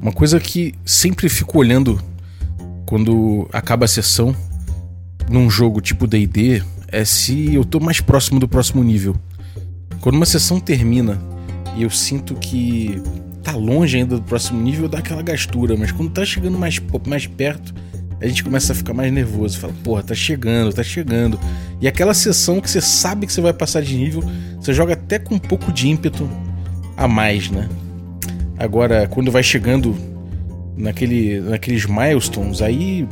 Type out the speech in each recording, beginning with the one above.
Uma coisa que sempre fico olhando quando acaba a sessão num jogo tipo D&D é se eu tô mais próximo do próximo nível. Quando uma sessão termina e eu sinto que tá longe ainda do próximo nível, dá aquela gastura, mas quando tá chegando mais, mais perto, a gente começa a ficar mais nervoso. Fala, porra, tá chegando, tá chegando. E aquela sessão que você sabe que você vai passar de nível, você joga até com um pouco de ímpeto a mais, né? Agora, quando vai chegando naquele, naqueles milestones, aí,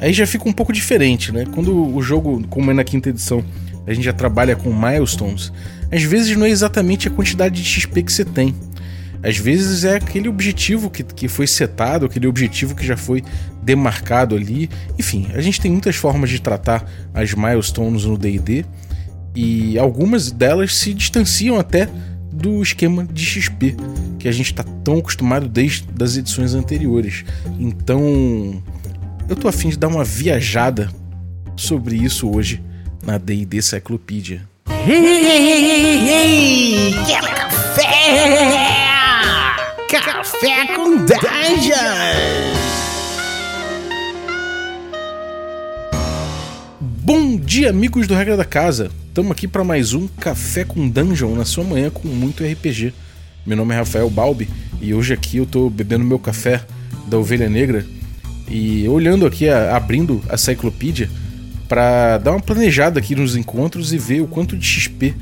aí já fica um pouco diferente, né? Quando o jogo, como é na quinta edição, a gente já trabalha com milestones, às vezes não é exatamente a quantidade de XP que você tem. Às vezes é aquele objetivo que, que foi setado, aquele objetivo que já foi demarcado ali. Enfim, a gente tem muitas formas de tratar as milestones no DD e algumas delas se distanciam até do esquema de XP que a gente está tão acostumado desde as edições anteriores. Então, eu tô afim de dar uma viajada sobre isso hoje na D&D Cyclopedia. Hey, quer café? Café com Dungeons! Dia, amigos do Regra da Casa! Estamos aqui para mais um Café com Dungeon na sua manhã com muito RPG. Meu nome é Rafael Balbi e hoje aqui eu tô bebendo meu café da Ovelha Negra e olhando aqui, abrindo a Cyclopedia para dar uma planejada aqui nos encontros e ver o quanto de XP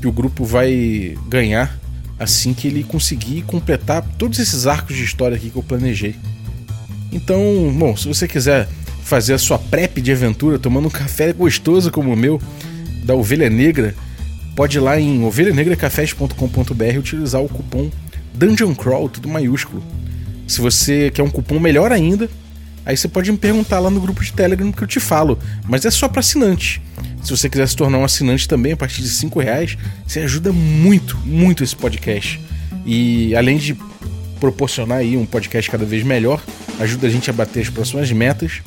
que o grupo vai ganhar assim que ele conseguir completar todos esses arcos de história aqui que eu planejei. Então, bom, se você quiser fazer a sua prep de aventura tomando um café gostoso como o meu da Ovelha Negra, pode ir lá em ovelhanegracafés.com.br utilizar o cupom Dungeon Crawl, tudo maiúsculo. Se você quer um cupom melhor ainda, aí você pode me perguntar lá no grupo de Telegram que eu te falo, mas é só para assinante. Se você quiser se tornar um assinante também, a partir de 5 reais, você ajuda muito, muito esse podcast. E além de proporcionar aí um podcast cada vez melhor, ajuda a gente a bater as próximas metas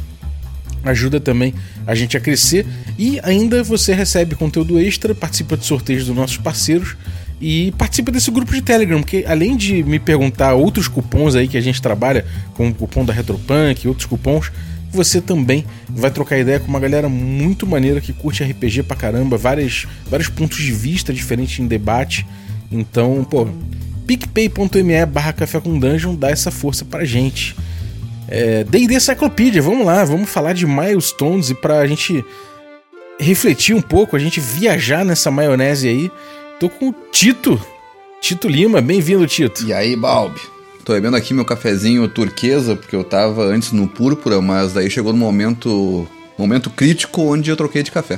ajuda também a gente a crescer e ainda você recebe conteúdo extra, participa de sorteios dos nossos parceiros e participa desse grupo de Telegram, porque além de me perguntar outros cupons aí que a gente trabalha, como o cupom da Retropunk e outros cupons, você também vai trocar ideia com uma galera muito maneira que curte RPG pra caramba, várias, vários pontos de vista diferentes em debate. Então, pô, picpay.me barra café com dungeon dá essa força pra gente. É, D&D Cyclopedia, vamos lá, vamos falar de milestones e pra gente refletir um pouco, a gente viajar nessa maionese aí. Tô com o Tito, Tito Lima, bem-vindo, Tito. E aí, Balbi? Tô bebendo aqui meu cafezinho turquesa, porque eu tava antes no púrpura, mas daí chegou no momento, momento crítico onde eu troquei de café.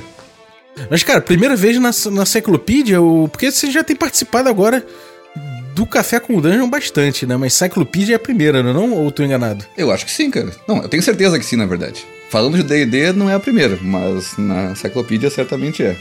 Mas, cara, primeira vez na, na Cyclopedia, porque você já tem participado agora do Café com o Dungeon bastante, né? Mas Cyclopedia é a primeira, não é não? Ou tô enganado? Eu acho que sim, cara. Não, eu tenho certeza que sim, na verdade. Falando de D&D, não é a primeira, mas na Cyclopedia certamente é.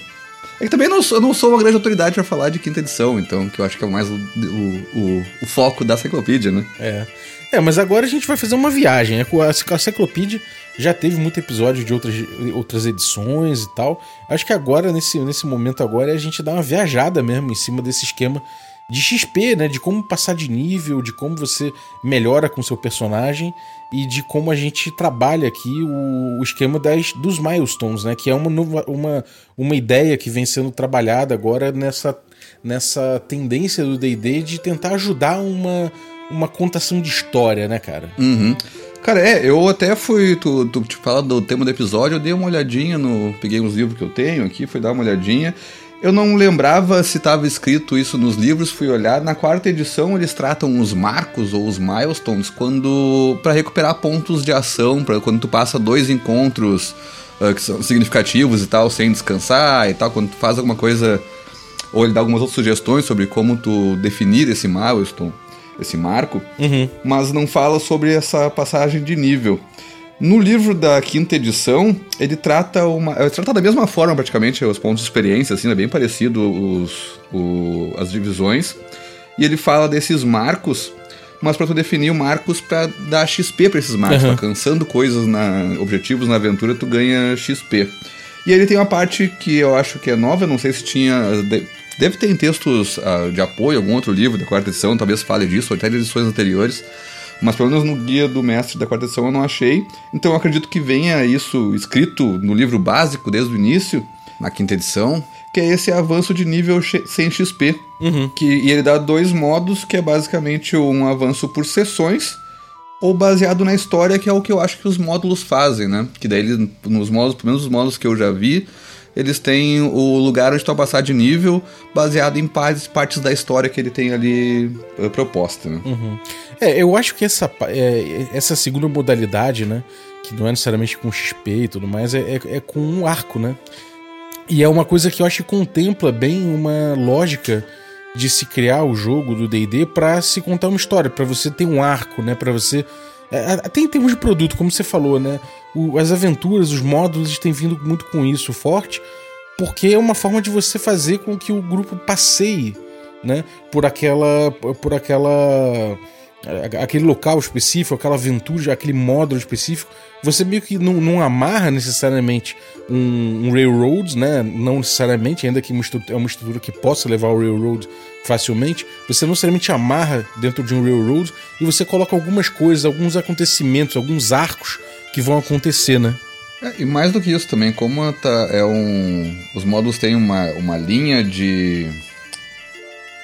É que também não sou, eu não sou uma grande autoridade para falar de quinta edição, então, que eu acho que é mais o, o, o, o foco da Cyclopedia, né? É. É, mas agora a gente vai fazer uma viagem. Né? A Cyclopedia já teve muito episódio de outras, outras edições e tal. Acho que agora, nesse, nesse momento agora, é a gente dar uma viajada mesmo em cima desse esquema de XP, né? De como passar de nível, de como você melhora com seu personagem e de como a gente trabalha aqui o, o esquema das, dos milestones, né? Que é uma, uma, uma ideia que vem sendo trabalhada agora nessa, nessa tendência do D&D de tentar ajudar uma, uma contação de história, né, cara? Uhum. Cara, é, eu até fui. Tu, tu te fala do tema do episódio, eu dei uma olhadinha no. Peguei uns livros que eu tenho aqui, fui dar uma olhadinha. Eu não lembrava se estava escrito isso nos livros, fui olhar. Na quarta edição eles tratam os marcos ou os milestones quando para recuperar pontos de ação, para quando tu passa dois encontros uh, que são significativos e tal, sem descansar e tal, quando tu faz alguma coisa ou ele dá algumas outras sugestões sobre como tu definir esse milestone, esse marco, uhum. mas não fala sobre essa passagem de nível. No livro da quinta edição, ele trata uma. Ele trata da mesma forma, praticamente, os pontos de experiência, assim, é bem parecido os, o, as divisões. E ele fala desses marcos, mas para tu definir o marcos para dar XP para esses marcos. Uhum. alcançando coisas, na, objetivos na aventura, tu ganha XP. E ele tem uma parte que eu acho que é nova, não sei se tinha. Deve ter em textos uh, de apoio, algum outro livro da quarta edição, talvez fale disso, ou até de edições anteriores mas pelo menos no guia do mestre da quarta edição eu não achei. Então eu acredito que venha isso escrito no livro básico desde o início, na quinta edição, que é esse avanço de nível sem XP. Uhum. Que, e ele dá dois modos, que é basicamente um avanço por sessões, ou baseado na história, que é o que eu acho que os módulos fazem, né? Que daí, eles, nos módulos, pelo menos os módulos que eu já vi, eles têm o lugar onde tu vai passar de nível, baseado em partes, partes da história que ele tem ali uh, proposta, né? Uhum. É, eu acho que essa, é, essa segunda modalidade, né? Que não é necessariamente com XP e tudo mais, é, é, é com um arco, né? E é uma coisa que eu acho que contempla bem uma lógica de se criar o jogo do D&D para se contar uma história, para você ter um arco, né, para você até em termos de produto, como você falou, né, as aventuras, os módulos têm vindo muito com isso forte, porque é uma forma de você fazer com que o grupo passeie, né, por aquela por aquela aquele local específico, aquela aventura, aquele módulo específico, você meio que não, não amarra necessariamente um, um, railroad, né? Não necessariamente, ainda que é uma estrutura que possa levar o railroad facilmente, você não necessariamente amarra dentro de um railroad e você coloca algumas coisas, alguns acontecimentos, alguns arcos que vão acontecer, né? É, e mais do que isso também, como tá, é um. Os módulos têm uma, uma linha de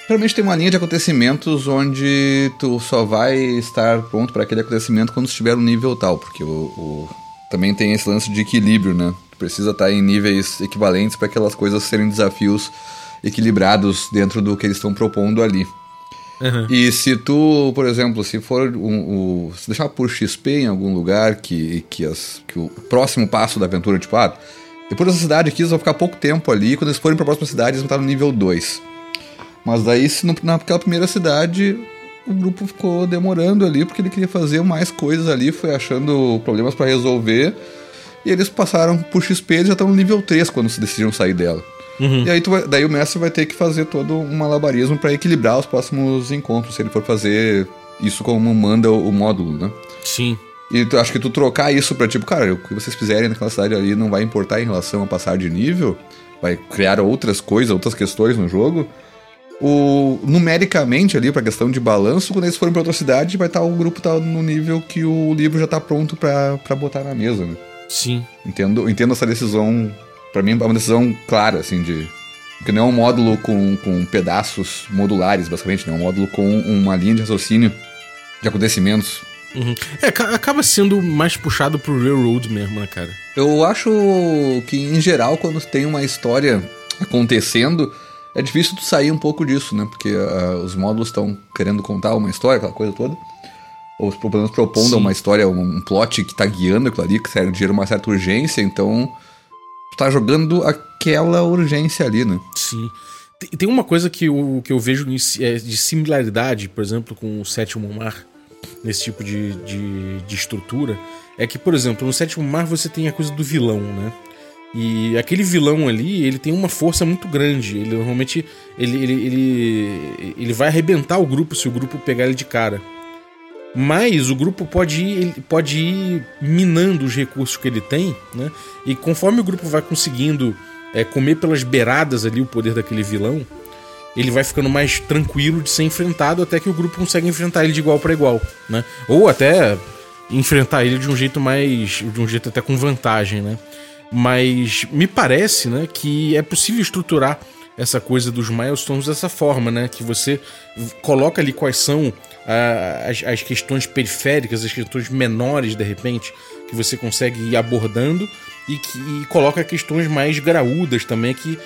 Geralmente tem uma linha de acontecimentos onde tu só vai estar pronto para aquele acontecimento quando estiver no nível tal, porque o, o, também tem esse lance de equilíbrio, né? Tu precisa estar em níveis equivalentes para aquelas coisas serem desafios equilibrados dentro do que eles estão propondo ali. Uhum. E se tu, por exemplo, se for um, um, se deixar por XP em algum lugar que, que, as, que o próximo passo da aventura, tipo, ah, depois dessa cidade aqui eles vão ficar pouco tempo ali, quando eles forem para a próxima cidade eles vão estar no nível 2. Mas daí, se naquela primeira cidade, o grupo ficou demorando ali, porque ele queria fazer mais coisas ali, foi achando problemas para resolver. E eles passaram por XP, eles já estão no nível 3 quando se decidiram sair dela. Uhum. E aí vai, daí o mestre vai ter que fazer todo um malabarismo para equilibrar os próximos encontros, se ele for fazer isso como manda o, o módulo, né? Sim. E tu, acho que tu trocar isso pra tipo, cara, o que vocês fizerem naquela cidade ali não vai importar em relação a passar de nível, vai criar outras coisas, outras questões no jogo o, numericamente ali, pra questão de balanço, quando eles forem pra outra cidade, vai estar tá, o grupo tá no nível que o livro já tá pronto pra, pra botar na mesa, né? Sim. Entendo, entendo essa decisão, para mim é uma decisão clara, assim, de. Porque não é um módulo com, com pedaços modulares, basicamente, não é um módulo com uma linha de raciocínio de acontecimentos. Uhum. É, acaba sendo mais puxado pro Railroad mesmo, né, cara? Eu acho que, em geral, quando tem uma história acontecendo, é difícil tu sair um pouco disso, né? Porque uh, os módulos estão querendo contar uma história, aquela coisa toda. Ou pelo menos propondo Sim. uma história, um, um plot que tá guiando aquilo ali, que gera uma certa urgência, então tá jogando aquela urgência ali, né? Sim. Tem uma coisa que eu, que eu vejo é, de similaridade, por exemplo, com o Sétimo Mar, nesse tipo de, de, de estrutura, é que, por exemplo, no Sétimo Mar você tem a coisa do vilão, né? E aquele vilão ali, ele tem uma força muito grande. Ele normalmente ele, ele, ele, ele vai arrebentar o grupo se o grupo pegar ele de cara. Mas o grupo pode ir, pode ir minando os recursos que ele tem, né? E conforme o grupo vai conseguindo é, comer pelas beiradas ali o poder daquele vilão, ele vai ficando mais tranquilo de ser enfrentado até que o grupo consegue enfrentar ele de igual para igual, né? Ou até enfrentar ele de um jeito mais, de um jeito até com vantagem, né? Mas me parece, né, que é possível estruturar essa coisa dos milestones dessa forma, né? Que você coloca ali quais são ah, as, as, questões periféricas, as questões menores, de repente, que você consegue ir abordando e, que, e coloca questões mais graúdas também que.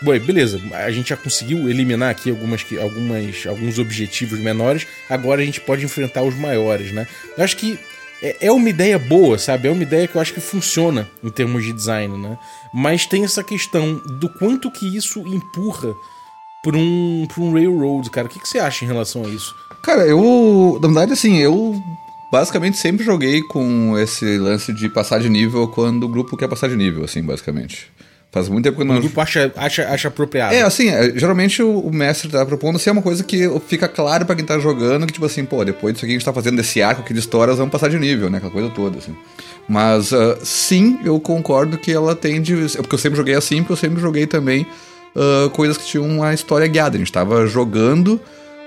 Bom, beleza, a gente já conseguiu eliminar aqui algumas, algumas, alguns objetivos menores, agora a gente pode enfrentar os maiores, né? Eu acho que é, é uma ideia boa, sabe? É uma ideia que eu acho que funciona em termos de design, né? Mas tem essa questão do quanto que isso empurra por um, um railroad, cara. O que, que você acha em relação a isso? Cara, eu. Na verdade, assim, eu basicamente sempre joguei com esse lance de passar de nível quando o grupo quer passar de nível, assim, basicamente. Faz muito tempo que não. O grupo acha, acha, acha apropriado. É, assim, é, geralmente o, o, mestre tá propondo assim, é uma coisa que fica claro para quem tá jogando, que tipo assim, pô, depois disso aqui a gente tá fazendo desse arco aqui de histórias, vamos passar de nível, né? Aquela coisa toda, assim. Mas uh, sim, eu concordo que ela tem de. Porque eu sempre joguei assim, porque eu sempre joguei também uh, coisas que tinham uma história guiada. A gente tava jogando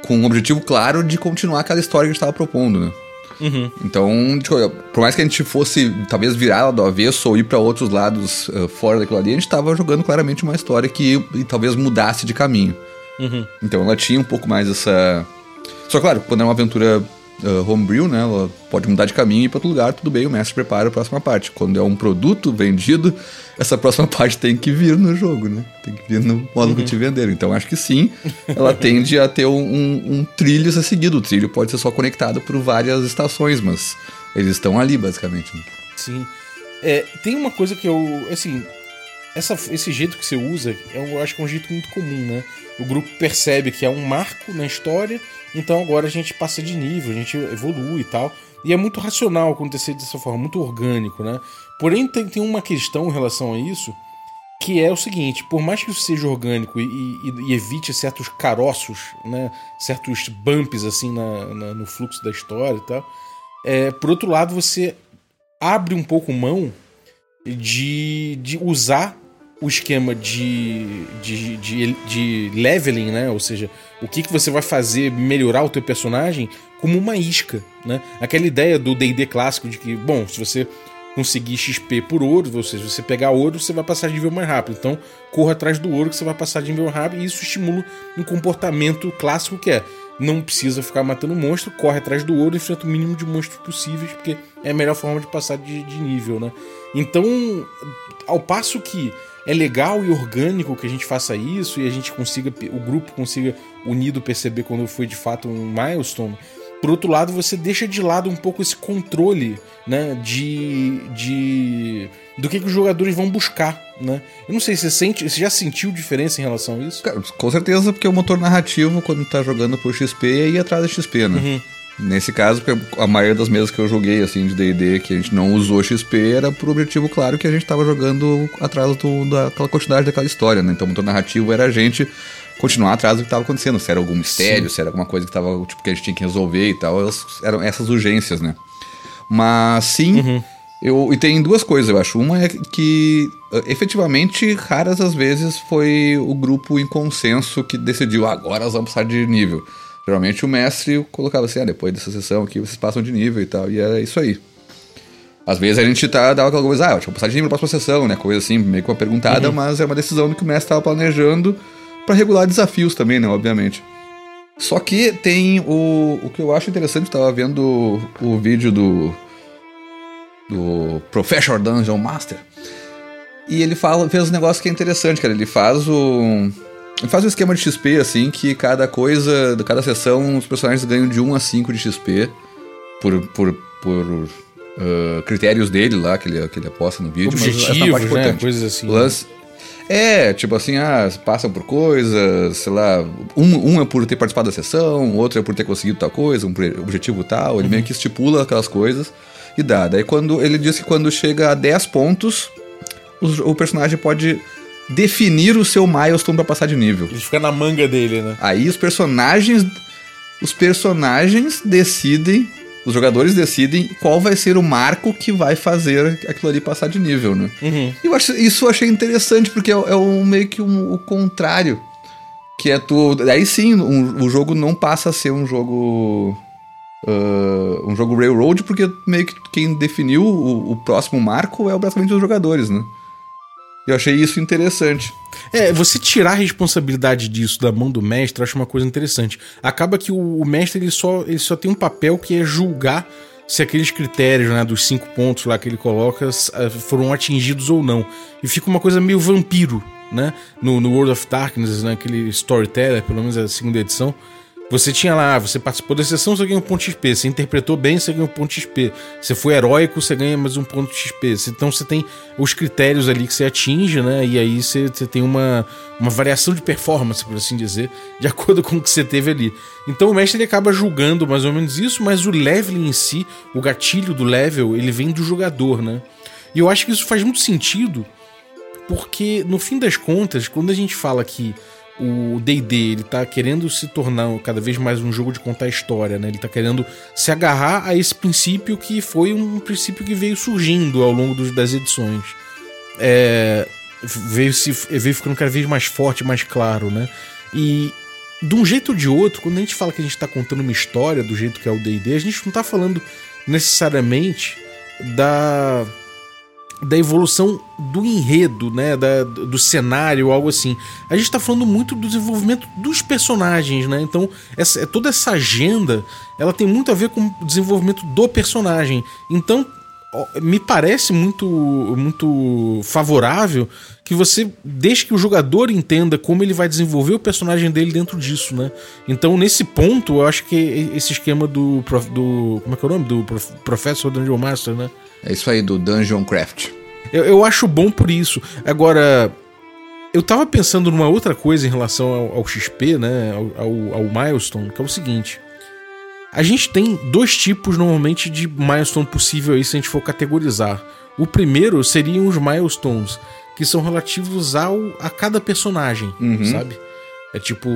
com um objetivo claro de continuar aquela história que a gente tava propondo, né? Uhum. Então, tipo, por mais que a gente fosse talvez virar do avesso ou ir para outros lados uh, fora daquilo ali, a gente tava jogando claramente uma história que e, talvez mudasse de caminho. Uhum. Então ela tinha um pouco mais essa. Só claro, quando é uma aventura uh, homebrew, né? Ela pode mudar de caminho e ir pra outro lugar, tudo bem, o mestre prepara a próxima parte. Quando é um produto vendido, essa próxima parte tem que vir no jogo, né? Tem que vir no modo Uhum. que te venderam. Então acho que sim, ela tende a ter um, um, um trilho a ser seguido. O trilho pode ser só conectado por várias estações, mas eles estão ali, basicamente. né? Sim. É, tem uma coisa que eu. Assim, essa, esse jeito que você usa, eu acho que é um jeito muito comum, né? O grupo percebe que é um marco na história, então agora a gente passa de nível, a gente evolui e tal. E é muito racional acontecer dessa forma, muito orgânico, né? Porém, tem, tem uma questão em relação a isso, que é o seguinte: por mais que isso seja orgânico e, e- e evite certos caroços, né? Certos bumps assim na- na- no fluxo da história e tal. É, por outro lado, você abre um pouco mão de, de usar o esquema de, de, de, de leveling, né? Ou seja, o que, que você vai fazer melhorar o teu personagem como uma isca, né? Aquela ideia do D&D clássico de que, bom, se você conseguir XP por ouro, ou seja, se você pegar ouro, você vai passar de nível mais rápido. Então, corra atrás do ouro que você vai passar de nível rápido e isso estimula um comportamento clássico que é não precisa ficar matando monstro, corre atrás do ouro e enfrenta o mínimo de monstros possíveis, porque é a melhor forma de passar de, de nível, né? Então, ao passo que é legal e orgânico que a gente faça isso e a gente consiga, o grupo consiga unido perceber quando foi de fato um milestone, por outro lado, você deixa de lado um pouco esse controle, né, de, de do que, que os jogadores vão buscar, né? Eu não sei, você sente, você já sentiu diferença em relação a isso? Cara, com certeza, porque o motor narrativo, quando tá jogando por XP, é ir atrás da XP, né? Nesse caso, a maioria das mesas que eu joguei, assim, de D&D, que a gente não usou XP, era por objetivo claro que a gente tava jogando atrás do, daquela quantidade daquela história, né? Então o motor narrativo era a gente continuar atrás do que tava acontecendo, se era algum mistério, se era alguma coisa que tava, tipo, que a gente tinha que resolver e tal, elas, eram essas urgências, né? Mas sim, eu, e tem duas coisas, eu acho. Uma é que, eh, efetivamente, raras as vezes foi o grupo em consenso que decidiu, "Ah, agora nós vamos passar de nível. Geralmente o mestre colocava assim, ah, depois dessa sessão aqui vocês passam de nível e tal, e era isso aí. Às vezes a gente tá, dava aquela coisa, ah, eu vou passar de nível na próxima sessão, né? Coisa assim, meio que uma perguntada, mas é uma decisão que o mestre tava planejando pra regular desafios também, né? Obviamente. Só que tem o, o que eu acho interessante, eu tava vendo o, o vídeo do, do Professional Dungeon Master. E ele fala, fez um negócio que é interessante, cara. Ele faz o. Ele faz um esquema de XP, assim, que cada coisa, cada sessão, os personagens ganham de 1 a 5 de XP por, por, por ah, critérios dele lá, que ele, que ele aposta no vídeo. mas essa é Objetivos, né? Coisas assim. O lance- É, tipo assim, ah, passam por coisas, sei lá, um, um é por ter participado da sessão, outro é por ter conseguido tal coisa, um objetivo tal, ele meio que estipula aquelas coisas e dá. Daí quando ele diz que quando chega a 10 pontos, os- o personagem pode definir o seu milestone pra passar de nível. Ele fica na manga dele, né? Aí os personagens. Os personagens decidem. Os jogadores decidem qual vai ser o marco que vai fazer aquilo ali passar de nível, né? Uhum. Eu acho, isso eu achei interessante, porque é, é um, meio que um- o contrário. Que é tu. Aí sim, um- o jogo não passa a ser um jogo. ah, um jogo Railroad, porque meio que quem definiu o, o próximo marco é basicamente os jogadores, né? Eu achei isso interessante. É, você tirar a responsabilidade disso da mão do mestre, eu acho uma coisa interessante. Acaba que o, mestre ele só, ele só tem um papel que é julgar se aqueles critérios, né, dos cinco pontos lá que ele coloca eh, foram atingidos ou não. E fica uma coisa meio vampiro, né? No, no World of Darkness, né, aquele Storyteller, pelo menos a segunda edição. Você tinha lá, você participou da sessão, você ganha um ponto XP. Você interpretou bem, você ganha um ponto XP. Você foi heróico, você ganha mais um ponto XP. Então você tem os critérios ali que você atinge, né? E aí você, você tem uma, uma variação de performance, por assim dizer, de acordo com o que você teve ali. Então o mestre ele acaba julgando mais ou menos isso, mas o level em si, o gatilho do level, ele vem do jogador, né? E eu acho que isso faz muito sentido, porque no fim das contas, quando a gente fala que o D&D ele tá querendo se tornar cada vez mais um jogo de contar história, né? Ele tá querendo se agarrar a esse princípio que foi um princípio que veio surgindo ao longo dos- das edições. É, veio, se, veio ficando cada vez mais forte, mais claro, né? E de um jeito ou de outro, quando a gente fala que a gente tá contando uma história do jeito que é o D&D, a gente não tá falando necessariamente da da evolução do enredo, né, da, do cenário, algo assim. A gente tá falando muito do desenvolvimento dos personagens, né? Então, essa, toda essa agenda, ela tem muito a ver com o desenvolvimento do personagem. Então, me parece muito muito favorável que você deixe que o jogador entenda como ele vai desenvolver o personagem dele dentro disso, né? Então, nesse ponto, eu acho que esse esquema do, do como é que é o nome? Do Professor Dungeon Master, né? É isso aí, do Dungeon Craft. Eu, eu acho bom por isso. Agora, eu tava pensando numa outra coisa em relação ao, ao XP, né? Ao, ao, ao Milestone, que é o seguinte. A gente tem dois tipos normalmente de milestone possível aí se a gente for categorizar. O primeiro seriam os milestones, que são relativos ao, a cada personagem, uhum. sabe? É tipo,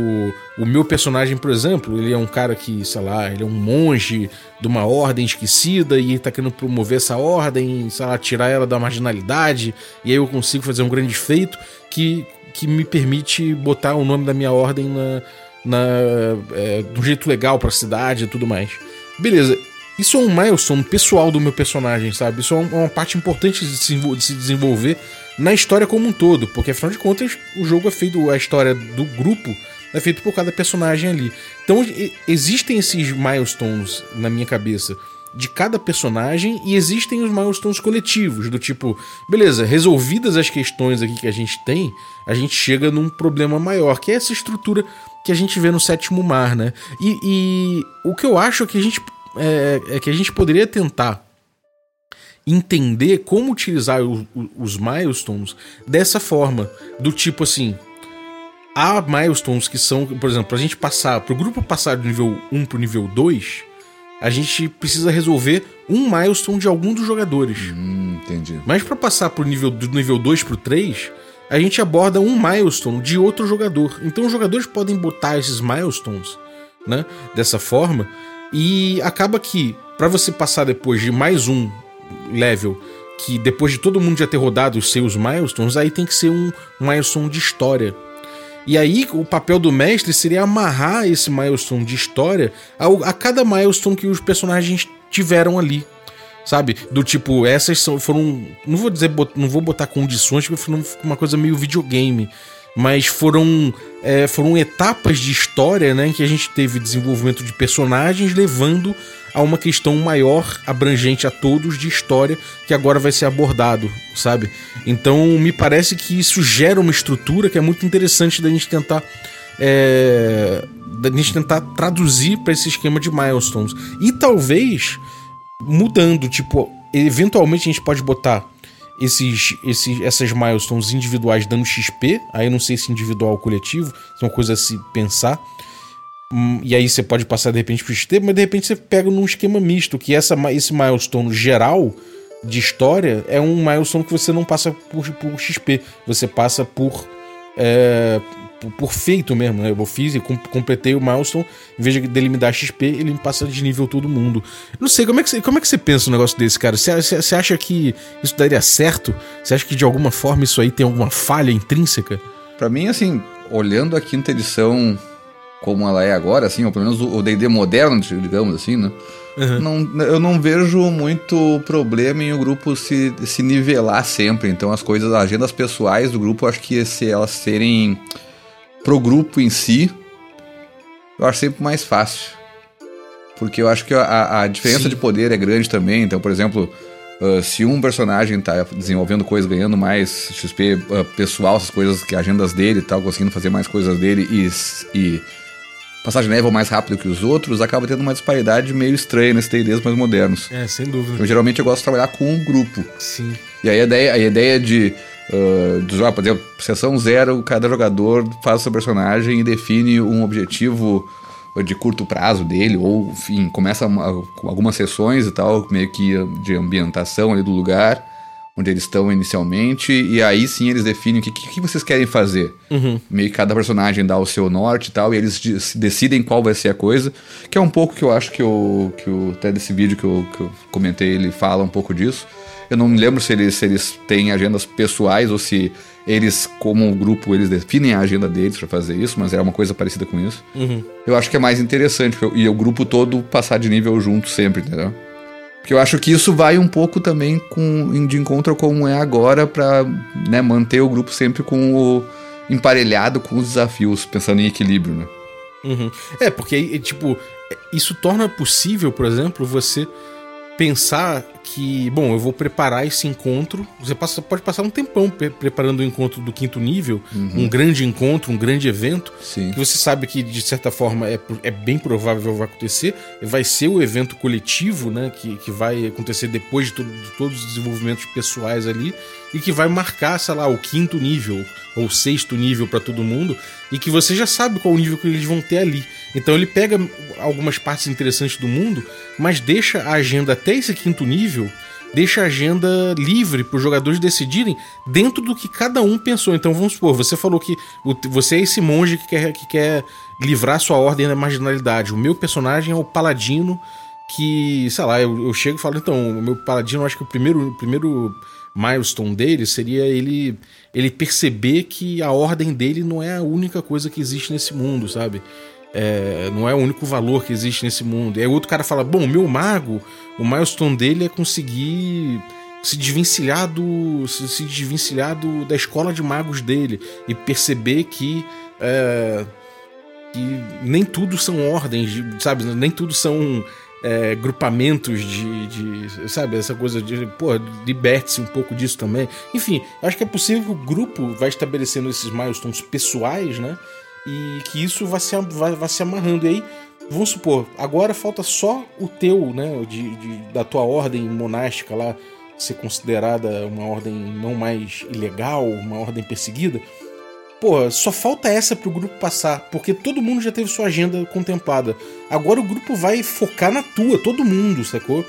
o meu personagem, por exemplo, ele é um cara que, sei lá, ele é um monge de uma ordem esquecida e tá querendo promover essa ordem, sei lá, tirar ela da marginalidade, e aí eu consigo fazer um grande feito que, que me permite botar o nome da minha ordem na, na, é, de um jeito legal pra cidade e tudo mais. Beleza, isso é um milestone pessoal do meu personagem, sabe? Isso é uma parte importante de se desenvolver na história como um todo, porque afinal de contas o jogo é feito, a história do grupo é feito por cada personagem ali. Então existem esses milestones na minha cabeça de cada personagem e existem os milestones coletivos, do tipo, beleza, resolvidas as questões aqui que a gente tem, a gente chega num problema maior, que é essa estrutura que a gente vê no sétimo mar, né? E, e o que eu acho é que a gente é, é, que a gente poderia tentar entender como utilizar o, o, os milestones dessa forma, do tipo assim, há milestones que são, por exemplo, para a gente passar, para o grupo passar do nível 1 para o nível 2, a gente precisa resolver um milestone de algum dos jogadores. Hum, entendi. Mas para passar pro nível, do nível 2 pro 3, a gente aborda um milestone de outro jogador. Então os jogadores podem botar esses milestones, né, dessa forma, e acaba que para você passar depois de mais um level, que depois de todo mundo já ter rodado os seus milestones, aí tem que ser um milestone de história. E aí o papel do mestre seria amarrar esse milestone de história a, a cada milestone que os personagens tiveram ali sabe? Do tipo, essas são, foram. Não vou dizer, não vou botar condições, porque foi uma coisa meio videogame. Mas foram, é, foram etapas de história, né? Que a gente teve desenvolvimento de personagens levando a uma questão maior, abrangente a todos de história, que agora vai ser abordado, sabe? Então me parece que isso gera uma estrutura que é muito interessante da gente tentar. É, da gente tentar traduzir para esse esquema de milestones. E talvez mudando, tipo, eventualmente a gente pode botar esses, esses, essas milestones individuais dando XP, aí eu não sei se individual ou coletivo, é uma coisa a se pensar. Hum, e aí você pode passar de repente pro XP, mas de repente você pega num esquema misto, que essa, esse milestone geral de história é um milestone que você não passa por, por XP, você passa por, é, por feito mesmo, né? Eu fiz e completei o milestone, em vez dele me dar XP, ele me passa de nível todo mundo. Não sei, como é que você, como é que você pensa um negócio desse, cara? Você, você acha que isso daria certo? Você acha que de alguma forma isso aí tem alguma falha intrínseca? Para mim, assim, olhando a quinta edição como ela é agora, assim, ou pelo menos o D&D moderno, digamos assim, né? Uhum. Não, eu não vejo muito problema em o grupo se, se nivelar sempre. Então as coisas, as agendas pessoais do grupo, acho que se elas serem pro grupo em si, eu acho sempre mais fácil. Porque eu acho que a, a diferença Sim. de poder é grande também. Então, por exemplo, uh, se um personagem tá desenvolvendo coisas, ganhando mais XP uh, pessoal, essas coisas, que agendas dele e tal, conseguindo fazer mais coisas dele e, e passar de level mais rápido que os outros, acaba tendo uma disparidade meio estranha nesses D&Ds mais modernos. É, sem dúvida. Então, geralmente eu gosto de trabalhar com um grupo. Sim. E aí a ideia, a ideia de Uh, por exemplo, sessão zero, cada jogador faz seu personagem e define um objetivo de curto prazo dele, ou enfim, começa uma, algumas sessões e tal, meio que de ambientação ali do lugar, onde eles estão inicialmente, e aí sim eles definem o que, que vocês querem fazer. Uhum. Meio que cada personagem dá o seu norte e tal, e eles decidem qual vai ser a coisa, que é um pouco que eu acho que o. Que o até desse vídeo que eu, que eu comentei, ele fala um pouco disso. Eu não me lembro se eles, se eles têm agendas pessoais ou se eles, como grupo, eles definem a agenda deles para fazer isso, mas é uma coisa parecida com isso. Uhum. Eu acho que é mais interessante, e o grupo todo passar de nível junto sempre, entendeu? Porque eu acho que isso vai um pouco também com, de encontro como é agora para né, manter o grupo sempre com o emparelhado com os desafios, pensando em equilíbrio, né? Uhum. É, porque, tipo, isso torna possível, por exemplo, você pensar que, bom, eu vou preparar esse encontro. Você passa, pode passar um tempão pre preparando o encontro do quinto nível, uhum. um grande encontro, um grande evento, Sim. que você sabe que de certa forma é, é bem provável vai acontecer. Vai ser o evento coletivo, né, que, que vai acontecer depois de, todo, de todos os desenvolvimentos pessoais ali e que vai marcar, sei lá, o quinto nível ou sexto nível para todo mundo e que você já sabe qual o nível que eles vão ter ali. Então ele pega algumas partes interessantes do mundo, mas deixa a agenda até esse quinto nível, deixa a agenda livre para os jogadores decidirem dentro do que cada um pensou. Então vamos supor, você falou que você é esse monge que quer, que quer livrar sua ordem da marginalidade. O meu personagem é o paladino que, sei lá, eu, eu chego e falo, então, o meu paladino, acho que o primeiro, o primeiro milestone dele seria ele ele perceber que a ordem dele não é a única coisa que existe nesse mundo, sabe? É, não é o único valor que existe nesse mundo. E aí outro cara fala: Bom, meu mago, o milestone dele é conseguir se desvencilhar do, se, se desvencilhar do, da escola de magos dele e perceber que, é, que nem tudo são ordens, sabe? Nem tudo são é, grupamentos de, de, Sabe, essa coisa de. Pô, liberte-se um pouco disso também. Enfim, acho que é possível que o grupo vai estabelecendo esses milestones pessoais, né? E que isso vai se, vai, vai se amarrando. E aí, vamos supor, agora falta só o teu, né? De, de, da tua ordem monástica lá ser considerada uma ordem não mais ilegal, uma ordem perseguida. Pô, só falta essa pro grupo passar, porque todo mundo já teve sua agenda contemplada. Agora o grupo vai focar na tua, todo mundo, sacou?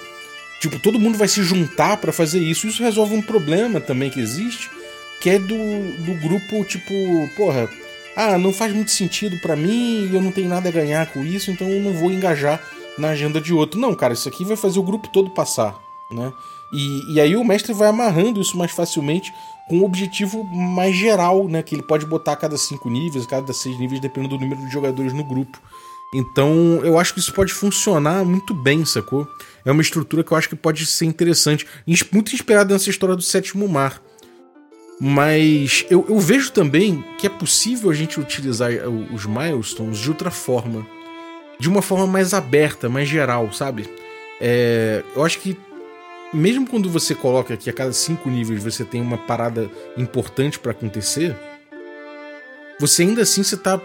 Tipo, todo mundo vai se juntar para fazer isso. Isso resolve um problema também que existe, que é do, do grupo, tipo, porra, ah, não faz muito sentido para mim e eu não tenho nada a ganhar com isso, então eu não vou engajar na agenda de outro. Não, cara, isso aqui vai fazer o grupo todo passar, né? E, e aí o mestre vai amarrando isso mais facilmente com um objetivo mais geral, né? Que ele pode botar a cada cinco níveis, cada seis níveis, dependendo do número de jogadores no grupo. Então, eu acho que isso pode funcionar muito bem, sacou? É uma estrutura que eu acho que pode ser interessante, muito inspirada nessa história do sétimo mar. Mas eu, eu vejo também que é possível a gente utilizar os milestones de outra forma. De uma forma mais aberta, mais geral, sabe? É, eu acho que mesmo quando você coloca que a cada cinco níveis você tem uma parada importante para acontecer, você ainda assim você tá,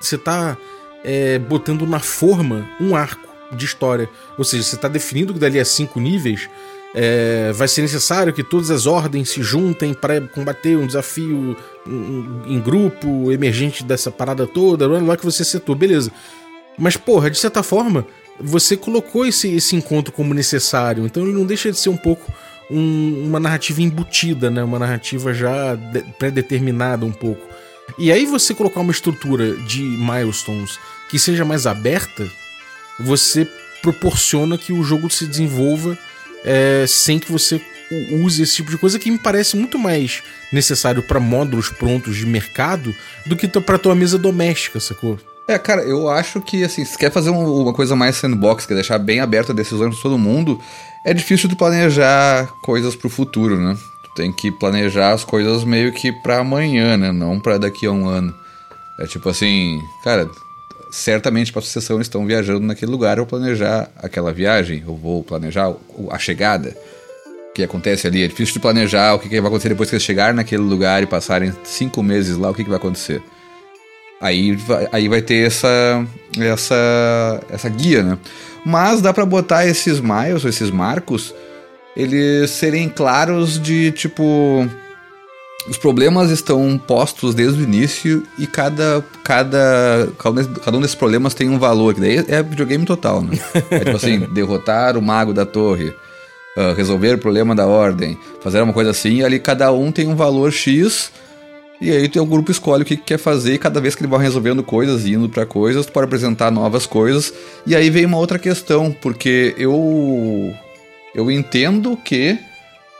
você tá é, botando na forma um arco de história. Ou seja, você está definindo que dali a cinco níveis é, vai ser necessário que todas as ordens se juntem para combater um desafio em grupo emergente dessa parada toda, lá que você setou, beleza. Mas, porra, de certa forma, você colocou esse, esse encontro como necessário, então ele não deixa de ser um pouco um, uma narrativa embutida, né? Uma narrativa já de, pré-determinada um pouco. E aí você colocar uma estrutura de milestones que seja mais aberta, você proporciona que o jogo se desenvolva é, sem que você use esse tipo de coisa que me parece muito mais necessário para módulos prontos de mercado do que para tua mesa doméstica, sacou? É, cara, eu acho que, assim, se quer fazer uma coisa mais sandbox, quer deixar bem aberta a decisões para todo mundo, é difícil de planejar coisas pro futuro, né? Tu tem que planejar as coisas meio que pra amanhã, né? Não pra daqui a um ano. É tipo assim, cara, certamente pra sucessão estão viajando naquele lugar, eu planejar aquela viagem, eu vou planejar a chegada. O que acontece ali, é difícil de planejar o que, vai acontecer depois que eles chegarem naquele lugar e passarem cinco meses lá, o que, que vai acontecer. Aí vai, aí vai ter essa, essa, essa guia, né? Mas dá para botar esses miles, esses marcos, eles serem claros de tipo. Os problemas estão postos desde o início e cada, cada, cada um desses problemas tem um valor, que daí é videogame total, né? É tipo assim, derrotar o mago da torre. uh, resolver o problema da ordem, fazer uma coisa assim, e ali cada um tem um valor X, e aí o grupo escolhe o que, que quer fazer, e cada vez que ele vai resolvendo coisas e indo para coisas, tu pode apresentar novas coisas, e aí vem uma outra questão, porque eu eu entendo que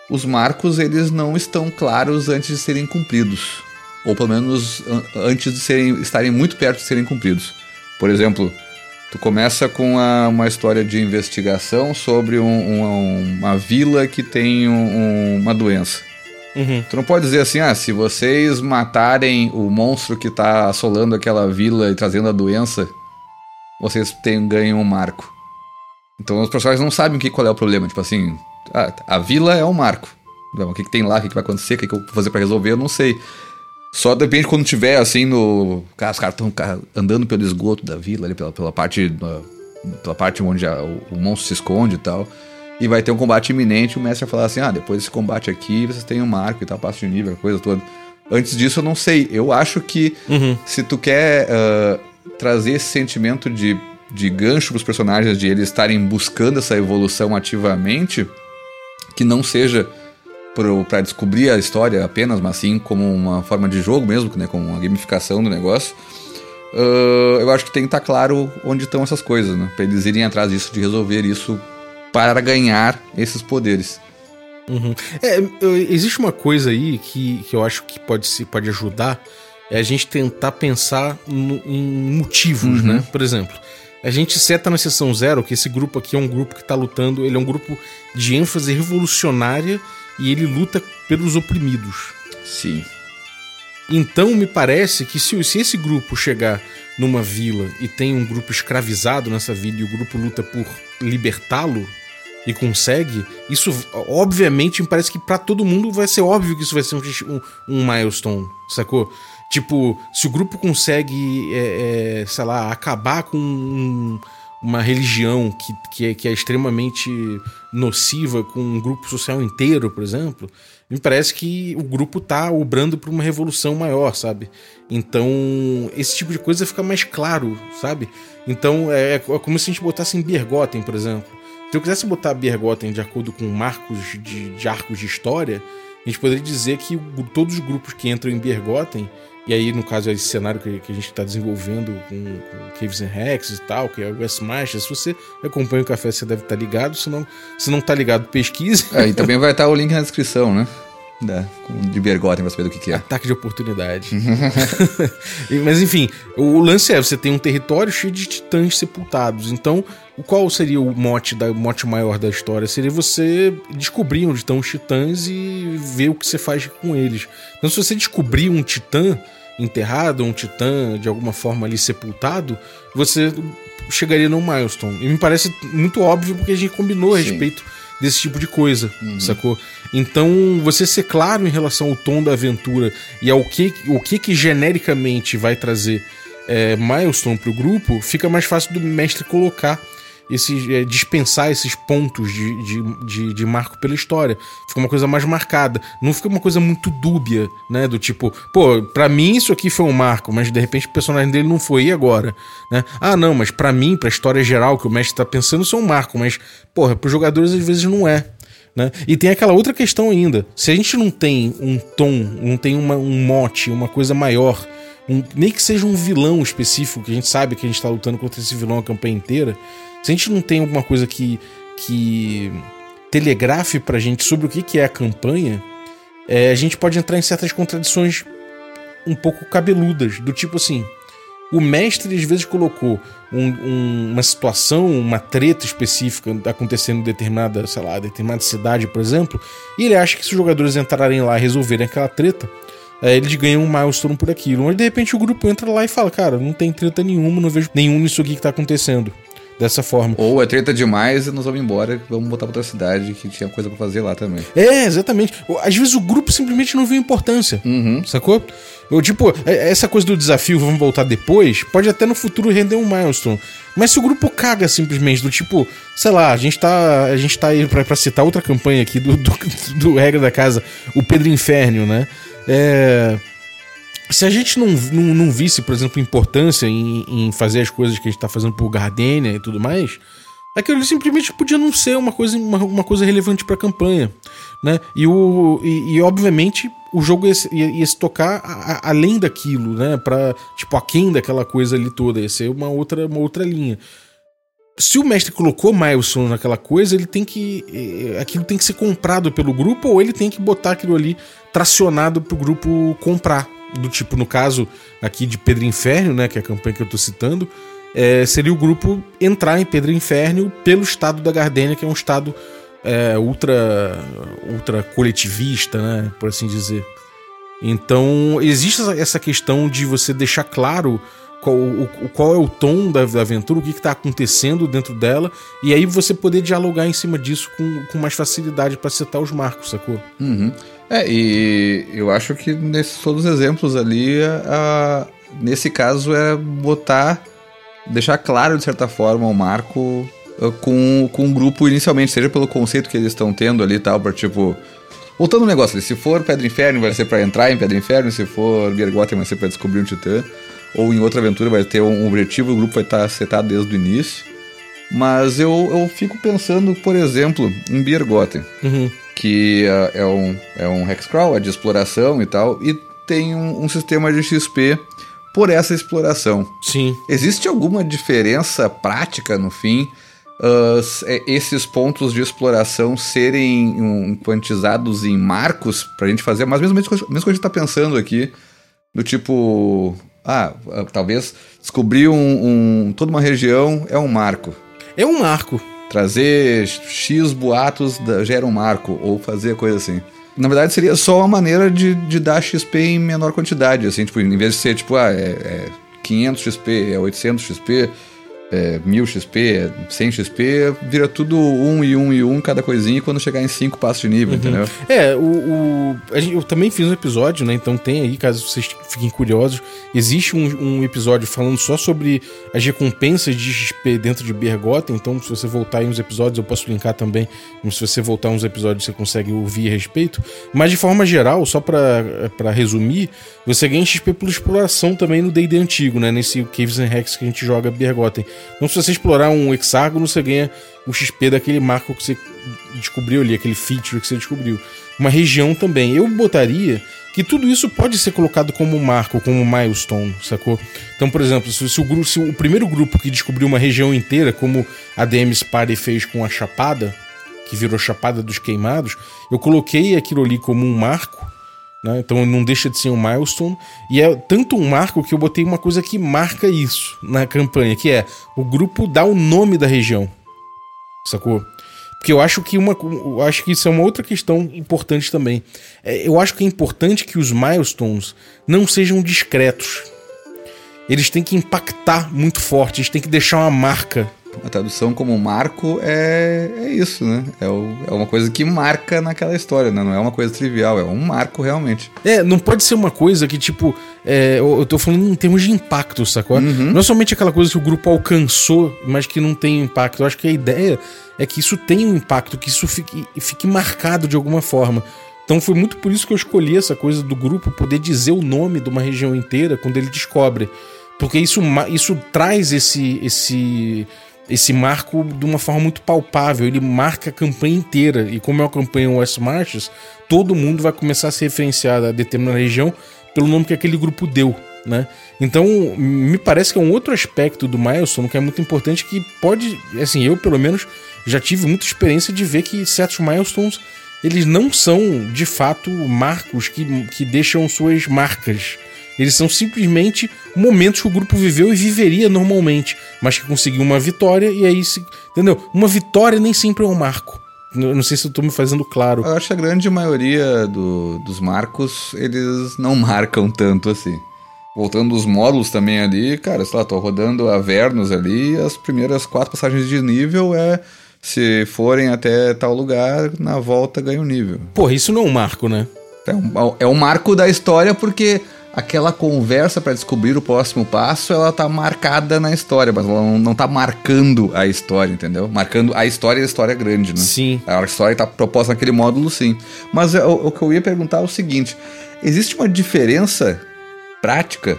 os marcos eles não estão claros antes de serem cumpridos, ou pelo menos antes de serem, estarem muito perto de serem cumpridos. Por exemplo, tu começa com a, uma história de investigação sobre um, uma, uma, vila que tem um, uma doença. Uhum. Tu não pode dizer assim, ah, se vocês matarem o monstro que está assolando aquela vila e trazendo a doença, vocês tem, ganham um marco. Então os personagens não sabem que, qual é o problema. Tipo assim, a, vila é um marco. O que, que tem lá, o que, que vai acontecer, o que, que eu vou fazer para resolver, eu não sei. Só depende quando tiver assim no. Cara, os caras estão andando pelo esgoto da vila, ali, pela, pela parte. Pela parte onde a, o, o, monstro se esconde e tal. E vai ter um combate iminente, o mestre vai falar assim: ah, depois desse combate aqui, vocês têm um marco e tal, passo de nível, coisa toda. Antes disso, eu não sei. Eu acho que uhum. se tu quer uh, trazer esse sentimento de de gancho para os personagens de eles estarem buscando essa evolução ativamente, que não seja para descobrir a história apenas, mas sim como uma forma de jogo mesmo, né, como uma gamificação do negócio. Uh, eu acho que tem que estar tá claro onde estão essas coisas, né, para eles irem atrás disso, de resolver isso para ganhar esses poderes. Uhum. É, existe uma coisa aí que, que eu acho que pode, se, pode ajudar, é a gente tentar pensar no, em motivos, uhum. né? Por exemplo, a gente seta na sessão zero que esse grupo aqui é um grupo que está lutando, ele é um grupo de ênfase revolucionária e ele luta pelos oprimidos. Sim. Então me parece que se, se esse grupo chegar numa vila e tem um grupo escravizado nessa vila e o grupo luta por libertá-lo e consegue, isso obviamente me parece que para todo mundo vai ser óbvio que isso vai ser um, um, milestone, sacou? Tipo, se o grupo consegue, é, é, sei lá, acabar com um, uma religião que, que é, que, é, extremamente nociva com um grupo social inteiro, por exemplo, me parece que o grupo tá obrando para uma revolução maior, sabe? Então, esse tipo de coisa fica mais claro, sabe? Então, é, é como se a gente botasse em Bergotten, por exemplo. Se eu quisesse botar Bergotten de acordo com marcos de, de arcos de história, a gente poderia dizer que todos os grupos que entram em Bergotten e aí, no caso, é esse cenário que, que a gente está desenvolvendo com, com, Caves and Rex e tal, que é o Westmaster. Se você acompanha o café, você deve estar tá ligado. Se não, se não tá ligado, pesquise. É, e também vai estar o link na descrição, né? Da, de Bergotten pra saber do que, que é. Ataque de oportunidade. Mas enfim, o lance é: você tem um território cheio de titãs sepultados. Então, qual seria o mote, da, mote maior da história? Seria você descobrir onde estão os titãs e ver o que você faz com eles. Então, se você descobrir um titã enterrado, um titã de alguma forma ali sepultado, você chegaria num milestone. E me parece muito óbvio porque a gente combinou a Sim. respeito desse tipo de coisa, uhum. sacou? Então, você ser claro em relação ao tom da aventura e ao que, o que, que genericamente vai trazer é, milestone pro grupo, fica mais fácil do mestre colocar esses, é, dispensar esses pontos de, de, de, de, marco pela história. Fica uma coisa mais marcada. Não fica uma coisa muito dúbia, né? Do tipo, pô, pra mim isso aqui foi um marco, mas de repente o personagem dele não foi, e agora? Né? Ah, não, mas para mim, pra história geral que o mestre tá pensando, isso é um marco, mas, porra, pros jogadores às vezes não é. Né? E tem aquela outra questão ainda. Se a gente não tem um tom, não tem uma, um mote, uma coisa maior, um, nem que seja um vilão específico, que a gente sabe que a gente tá lutando contra esse vilão a campanha inteira, se a gente não tem alguma coisa que, que telegrafe pra gente sobre o que, que é a campanha, é, a gente pode entrar em certas contradições um pouco cabeludas, do tipo assim. O mestre às vezes colocou um, um, uma situação, uma treta específica acontecendo em determinada, sei lá, determinada cidade, por exemplo, e ele acha que se os jogadores entrarem lá e resolverem aquela treta, é, eles ganham um milestone por aquilo. Mas de repente o grupo entra lá e fala: Cara, não tem treta nenhuma, não vejo nenhum nisso aqui que tá acontecendo dessa forma. Ou é treta demais e nós vamos embora, vamos voltar pra outra cidade que tinha coisa para fazer lá também. É, exatamente. Às vezes o grupo simplesmente não viu importância, uhum. sacou? Ou, tipo, é, essa coisa do desafio, vamos voltar depois, pode até no futuro render um milestone. Mas se o grupo caga simplesmente, do tipo, sei lá, a gente tá, a gente tá aí pra, pra citar outra campanha aqui do, do, do Regra da Casa, o Pedro Inferno, né? É se a gente não, não, não, visse, por exemplo, importância em, em fazer as coisas que a gente está fazendo por Gardenia e tudo mais, Aquilo simplesmente podia não ser uma coisa, uma, uma coisa relevante para a campanha, né? E, o, e, e, obviamente o jogo ia, ia, ia se tocar a, a, além daquilo, né? Para tipo aquém daquela coisa ali toda, ia ser uma outra, uma outra linha. Se o mestre colocou Milestone naquela coisa, ele tem que. Eh, aquilo tem que ser comprado pelo grupo ou ele tem que botar aquilo ali tracionado pro grupo comprar. Do tipo, no caso aqui de Pedro Inferno, né? Que é a campanha que eu tô citando é, seria o grupo entrar em Pedro Inferno pelo estado da Gardênia, que é um estado é, ultra, ultra coletivista, né, por assim dizer. Então, existe essa questão de você deixar claro qual, o, qual é o tom da, da aventura, o que está acontecendo dentro dela, e aí você poder dialogar em cima disso com, com mais facilidade para citar os marcos, sacou? Uhum. É, e eu acho que nesses todos os exemplos ali, a, nesse caso é botar deixar claro, de certa forma, o marco uh, com, com o grupo inicialmente, seja pelo conceito que eles estão tendo ali e tal, para tipo. Voltando ao negócio, se for Pedra Inferno, vai ser para entrar em Pedra Inferno, se for Gergotten, vai ser para descobrir um titã, ou em outra aventura vai ter um objetivo, o grupo vai estar setado desde o início. Mas eu, eu fico pensando, por exemplo, em Biergotten, uhum. Que uh, é um, é um hexcrawl, é de exploração e tal, e tem um, um sistema de XP por essa exploração. Sim. Existe alguma diferença prática no fim? Uh, esses pontos de exploração serem um, quantizados em marcos pra gente fazer, mas mesmo, mesmo que a gente tá pensando aqui, do tipo, ah, ah, talvez descobrir um, um, toda uma região é um marco. É um marco. Trazer X boatos da, gera um marco, ou fazer coisa assim. Na verdade, seria só uma maneira de, de dar XP em menor quantidade, assim, tipo, em vez de ser, tipo, ah, é, é 500 XP, é 800 XP, é, 1000 XP, 100 XP, vira tudo um e um e um cada coisinha e quando chegar em 5 passa de nível, uhum. entendeu? É, o, o gente, eu também fiz um episódio, né? Então tem aí, caso vocês fiquem curiosos, existe um, um, episódio falando só sobre as recompensas de XP dentro de Bergotten. Então, se você voltar em uns episódios, eu posso linkar também. Se você voltar uns episódios, você consegue ouvir a respeito. Mas de forma geral, só para resumir, você ganha XP por exploração também no D&D antigo, né? Nesse Caves and Hacks que a gente joga Bergotten. Então, se você explorar um hexágono, você ganha o XP daquele marco que você descobriu ali, aquele feature que você descobriu. Uma região também. Eu botaria que tudo isso pode ser colocado como marco, como milestone, sacou? Então, por exemplo, se, se, o, se o primeiro grupo que descobriu uma região inteira, como a DM Party fez com a Chapada, que virou Chapada dos Queimados, eu coloquei aquilo ali como um marco né? Então não deixa de ser um milestone. E é tanto um marco que eu botei uma coisa que marca isso na campanha, que é o grupo dá o nome da região. Sacou? Porque eu acho que uma. Acho que isso é uma outra questão importante também. É, eu acho que é importante que os milestones não sejam discretos. Eles têm que impactar muito forte, eles têm que deixar uma marca a tradução como marco é, é isso, né? É, o, é uma coisa que marca naquela história, né? Não é uma coisa trivial, é um marco realmente. É, não pode ser uma coisa que, tipo, é, eu tô falando em termos de impacto, sacou? Uhum. Não é somente aquela coisa que o grupo alcançou, mas que não tem impacto. Eu acho que a ideia é que isso tenha um impacto, que isso fique, fique marcado de alguma forma. Então foi muito por isso que eu escolhi essa coisa do grupo poder dizer o nome de uma região inteira quando ele descobre. Porque isso, isso traz esse, esse esse marco de uma forma muito palpável. Ele marca a campanha inteira. E como é uma campanha West Marches, todo mundo vai começar a se referenciar a determinada região pelo nome que aquele grupo deu. Né? Então, me parece que é um outro aspecto do Milestone que é muito importante que pode, assim, eu pelo menos já tive muita experiência de ver que certos milestones eles não são de fato marcos que, que deixam suas marcas eles são simplesmente momentos que o grupo viveu e viveria normalmente, mas que conseguiu uma vitória e aí se. Entendeu? Uma vitória nem sempre é um marco. Eu não sei se eu tô me fazendo claro. Eu acho que a grande maioria do, dos marcos, eles não marcam tanto assim. Voltando dos módulos também ali, cara, sei lá, tô rodando Avernus ali, as primeiras quatro passagens de nível é. Se forem até tal lugar, na volta ganha um nível. Porra, isso não é um marco, né? É um, é um marco da história porque aquela conversa para descobrir o próximo passo, ela tá marcada na história, mas ela não, não tá marcando a história, entendeu? Marcando a história e a história grande, né? Sim. A história tá proposta naquele módulo, sim. Mas é, o, o que eu ia perguntar é o seguinte: existe uma diferença prática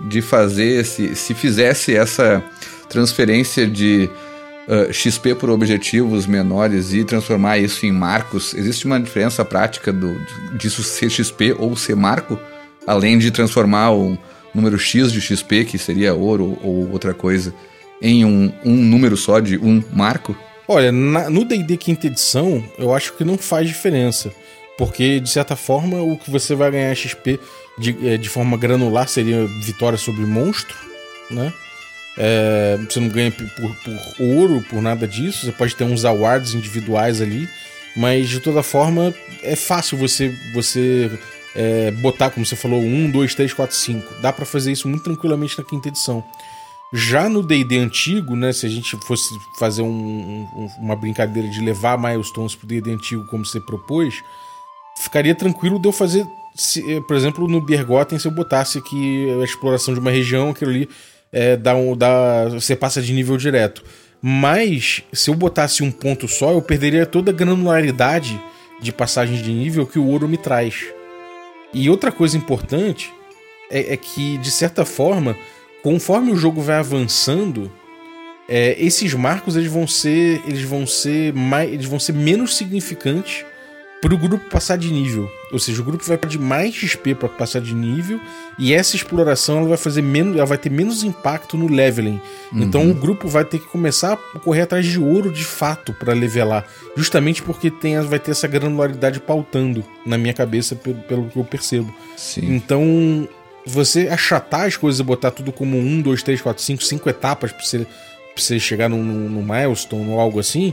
de fazer se, se fizesse essa transferência de uh, XP por objetivos menores e transformar isso em marcos, existe uma diferença prática do, disso ser XP ou ser marco? Além de transformar o número X de XP, que seria ouro ou outra coisa, em um, um número só de um marco? Olha, na, no D&D quinta edição, eu acho que não faz diferença. Porque, de certa forma, o que você vai ganhar XP de, é, de forma granular seria vitória sobre monstro, né? É, você não ganha por, por, ouro, por nada disso. Você pode ter uns awards individuais ali. Mas, de toda forma, é fácil você, você é, botar, como você falou, 1, 2, 3, 4, 5. Dá para fazer isso muito tranquilamente na quinta edição. Já no D&D antigo, né, se a gente fosse fazer um, um, uma brincadeira de levar milestones pro D&D antigo como você propôs, ficaria tranquilo de eu fazer, se, eh, por exemplo, no Bergotten, se eu botasse aqui a exploração de uma região, aquilo ali é, dá um, dá, você passa de nível direto. Mas, se eu botasse um ponto só, eu perderia toda a granularidade de passagem de nível que o ouro me traz. E outra coisa importante é, é que, de certa forma, conforme o jogo vai avançando, é, esses marcos eles vão ser eles vão ser mais eles vão ser menos significantes para o grupo passar de nível. Ou seja, o grupo vai pedir mais XP para passar de nível e essa exploração ela vai fazer menos, ela vai ter menos impacto no leveling. Uhum. Então o grupo vai ter que começar a correr atrás de ouro de fato para levelar, justamente porque tem, vai ter essa granularidade pautando na minha cabeça pelo, pelo que eu percebo. Sim. Então você achatar as coisas e botar tudo como um, dois, três, quatro, cinco, cinco etapas para você, pra você chegar no milestone ou algo assim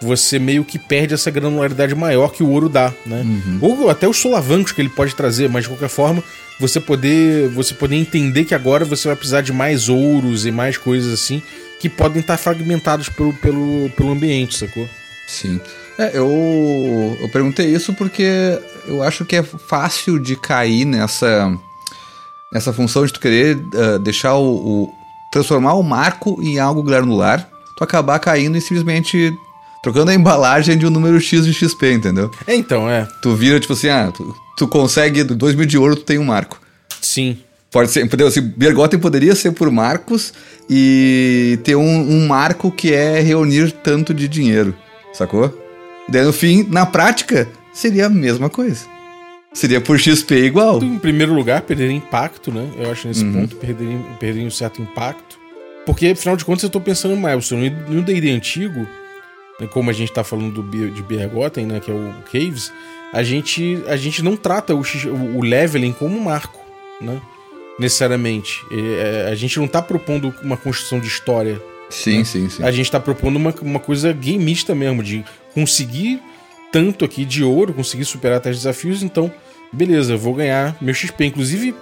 você meio que perde essa granularidade maior que o ouro dá, né? Uhum. Ou até os solavancos que ele pode trazer, mas de qualquer forma, você poder, você poder entender que agora você vai precisar de mais ouros e mais coisas assim que podem estar fragmentados pelo, pelo, pelo ambiente, sacou? Sim. É, eu, eu perguntei isso porque eu acho que é fácil de cair nessa, nessa função de tu querer uh, deixar o, o. transformar o marco em algo granular, tu acabar caindo e simplesmente trocando a embalagem de um número X de XP, entendeu? É, então, é. Tu vira, tipo assim, ah, tu, tu consegue 2 mil de ouro, tu tem um marco. Sim. Pode ser, entendeu? Se Bergotten poderia ser por marcos e ter um, um, marco que é reunir tanto de dinheiro, sacou? E daí no fim, na prática, seria a mesma coisa. Seria por XP igual. Em primeiro lugar, perderia impacto, né? Eu acho nesse uhum. ponto perderia, perderia um certo impacto. Porque, afinal de contas, eu tô pensando em milestone. No D&D antigo, como a gente está falando do, de Bergotten, né, que é o Caves, a gente, a gente não trata o, o leveling como um marco, né? Necessariamente. É, a gente não está propondo uma construção de história. Sim, né? sim, sim. A gente está propondo uma, uma coisa gameista mesmo, de conseguir tanto aqui de ouro, conseguir superar tais desafios, então, beleza, vou ganhar meu XP. Inclusive,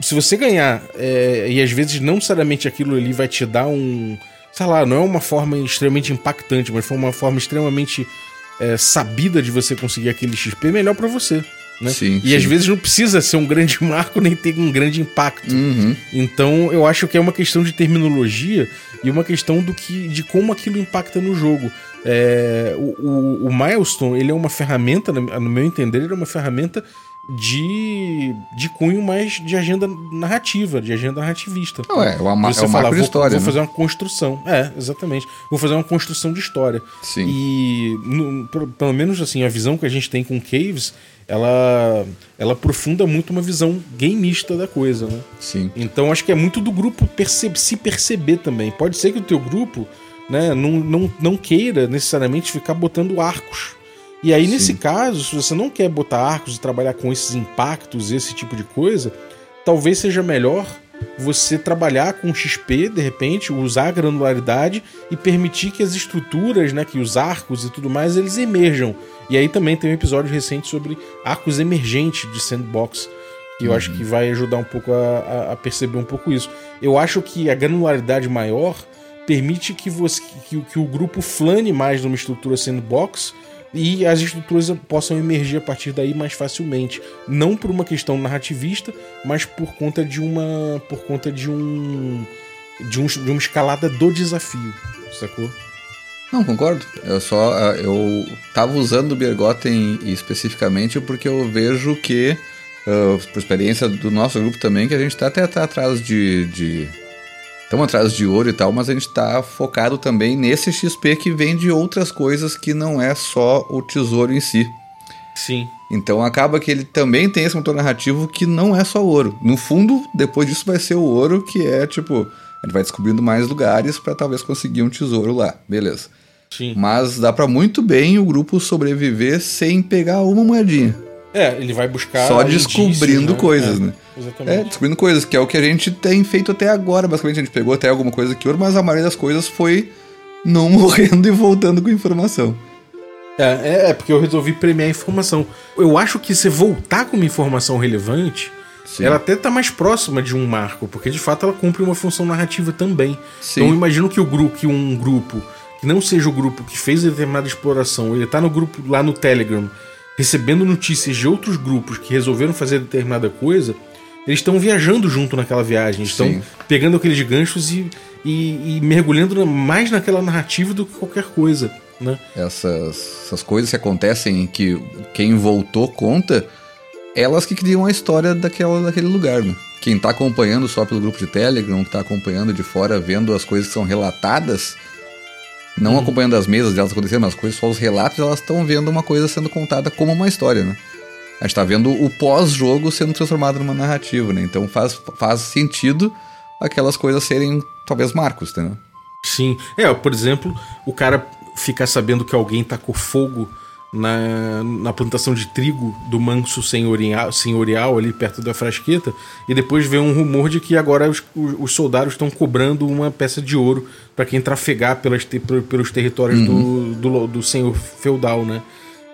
se você ganhar, é, e às vezes não necessariamente aquilo ali vai te dar um sei lá, não é uma forma extremamente impactante, mas foi uma forma extremamente é, sabida de você conseguir aquele XP melhor para você. Né? Sim, e sim. às vezes não precisa ser um grande marco nem ter um grande impacto. Uhum. Então eu acho que é uma questão de terminologia e uma questão do que, de como aquilo impacta no jogo. É, o, o, o milestone ele é uma ferramenta, no meu entender, ele é uma ferramenta de, de cunho mais de agenda narrativa, de agenda narrativista. Não, é, uma, Você é fala, vou, história, vou né? fazer uma construção. É, exatamente. Vou fazer uma construção de história. Sim. E, no, pelo menos assim, a visão que a gente tem com Caves, ela, ela aprofunda muito uma visão gameista da coisa, né? Sim. Então acho que é muito do grupo percebe, se perceber também. Pode ser que o teu grupo né, não, não, não queira necessariamente ficar botando arcos e aí, Sim. nesse caso, se você não quer botar arcos e trabalhar com esses impactos, esse tipo de coisa, talvez seja melhor você trabalhar com XP, de repente, usar a granularidade e permitir que as estruturas, né, que os arcos e tudo mais, eles emerjam. E aí também tem um episódio recente sobre arcos emergentes de sandbox, que eu acho uhum. que vai ajudar um pouco a, a, perceber um pouco isso. Eu acho que a granularidade maior permite que, você, que, que o grupo flane mais numa estrutura sandbox e as estruturas possam emergir a partir daí mais facilmente, não por uma questão narrativista, mas por conta de uma por conta de um de, um, de uma escalada do desafio, sacou? Não, concordo. Eu só eu tava usando o Bergotten especificamente porque eu vejo que uh, por experiência do nosso grupo também que a gente tá até tá atrás de, de estamos atrás de ouro e tal, mas a gente está focado também nesse XP que vem de outras coisas que não é só o tesouro em si. Sim. Então acaba que ele também tem esse motor narrativo que não é só ouro. No fundo, depois disso vai ser o ouro que é tipo, a gente vai descobrindo mais lugares para talvez conseguir um tesouro lá, beleza. Sim. Mas dá para muito bem o grupo sobreviver sem pegar uma moedinha. É, ele vai buscar. Só descobrindo né? coisas, É, né? Exatamente. É, descobrindo coisas, que é o que a gente tem feito até agora. Basicamente, a gente pegou até alguma coisa que ouro, mas a maioria das coisas foi não morrendo e voltando com informação. É, é, é porque eu resolvi premiar a informação. Eu acho que você voltar com uma informação relevante, Sim. ela até tá mais próxima de um marco, porque de fato ela cumpre uma função narrativa também. Sim. Então eu imagino que o grupo, que um grupo que não seja o grupo que fez determinada exploração, ele tá no grupo lá no Telegram, recebendo notícias de outros grupos que resolveram fazer determinada coisa, eles estão viajando junto naquela viagem, estão pegando aqueles ganchos e, e, e mergulhando mais naquela narrativa do que qualquer coisa, né? Essas, essas coisas que acontecem que quem voltou conta, elas que criam a história daquela, daquele lugar, né? Quem tá acompanhando só pelo grupo de Telegram, que tá acompanhando de fora, vendo as coisas que são relatadas, não acompanhando as mesas delas acontecendo, mas as coisas, só os relatos, elas estão vendo uma coisa sendo contada como uma história, né? A gente tá vendo o pós-jogo sendo transformado numa narrativa, né? Então faz, faz sentido aquelas coisas serem, talvez, marcos, entendeu? Sim. É, por exemplo, o cara ficar sabendo que alguém tacou fogo na, na plantação de trigo do manso senhorial, senhorial ali perto da frasqueta e depois vê um rumor de que agora os, os- os soldados estão cobrando uma peça de ouro para quem trafegar pelas pelos territórios do, do, do senhor feudal, né?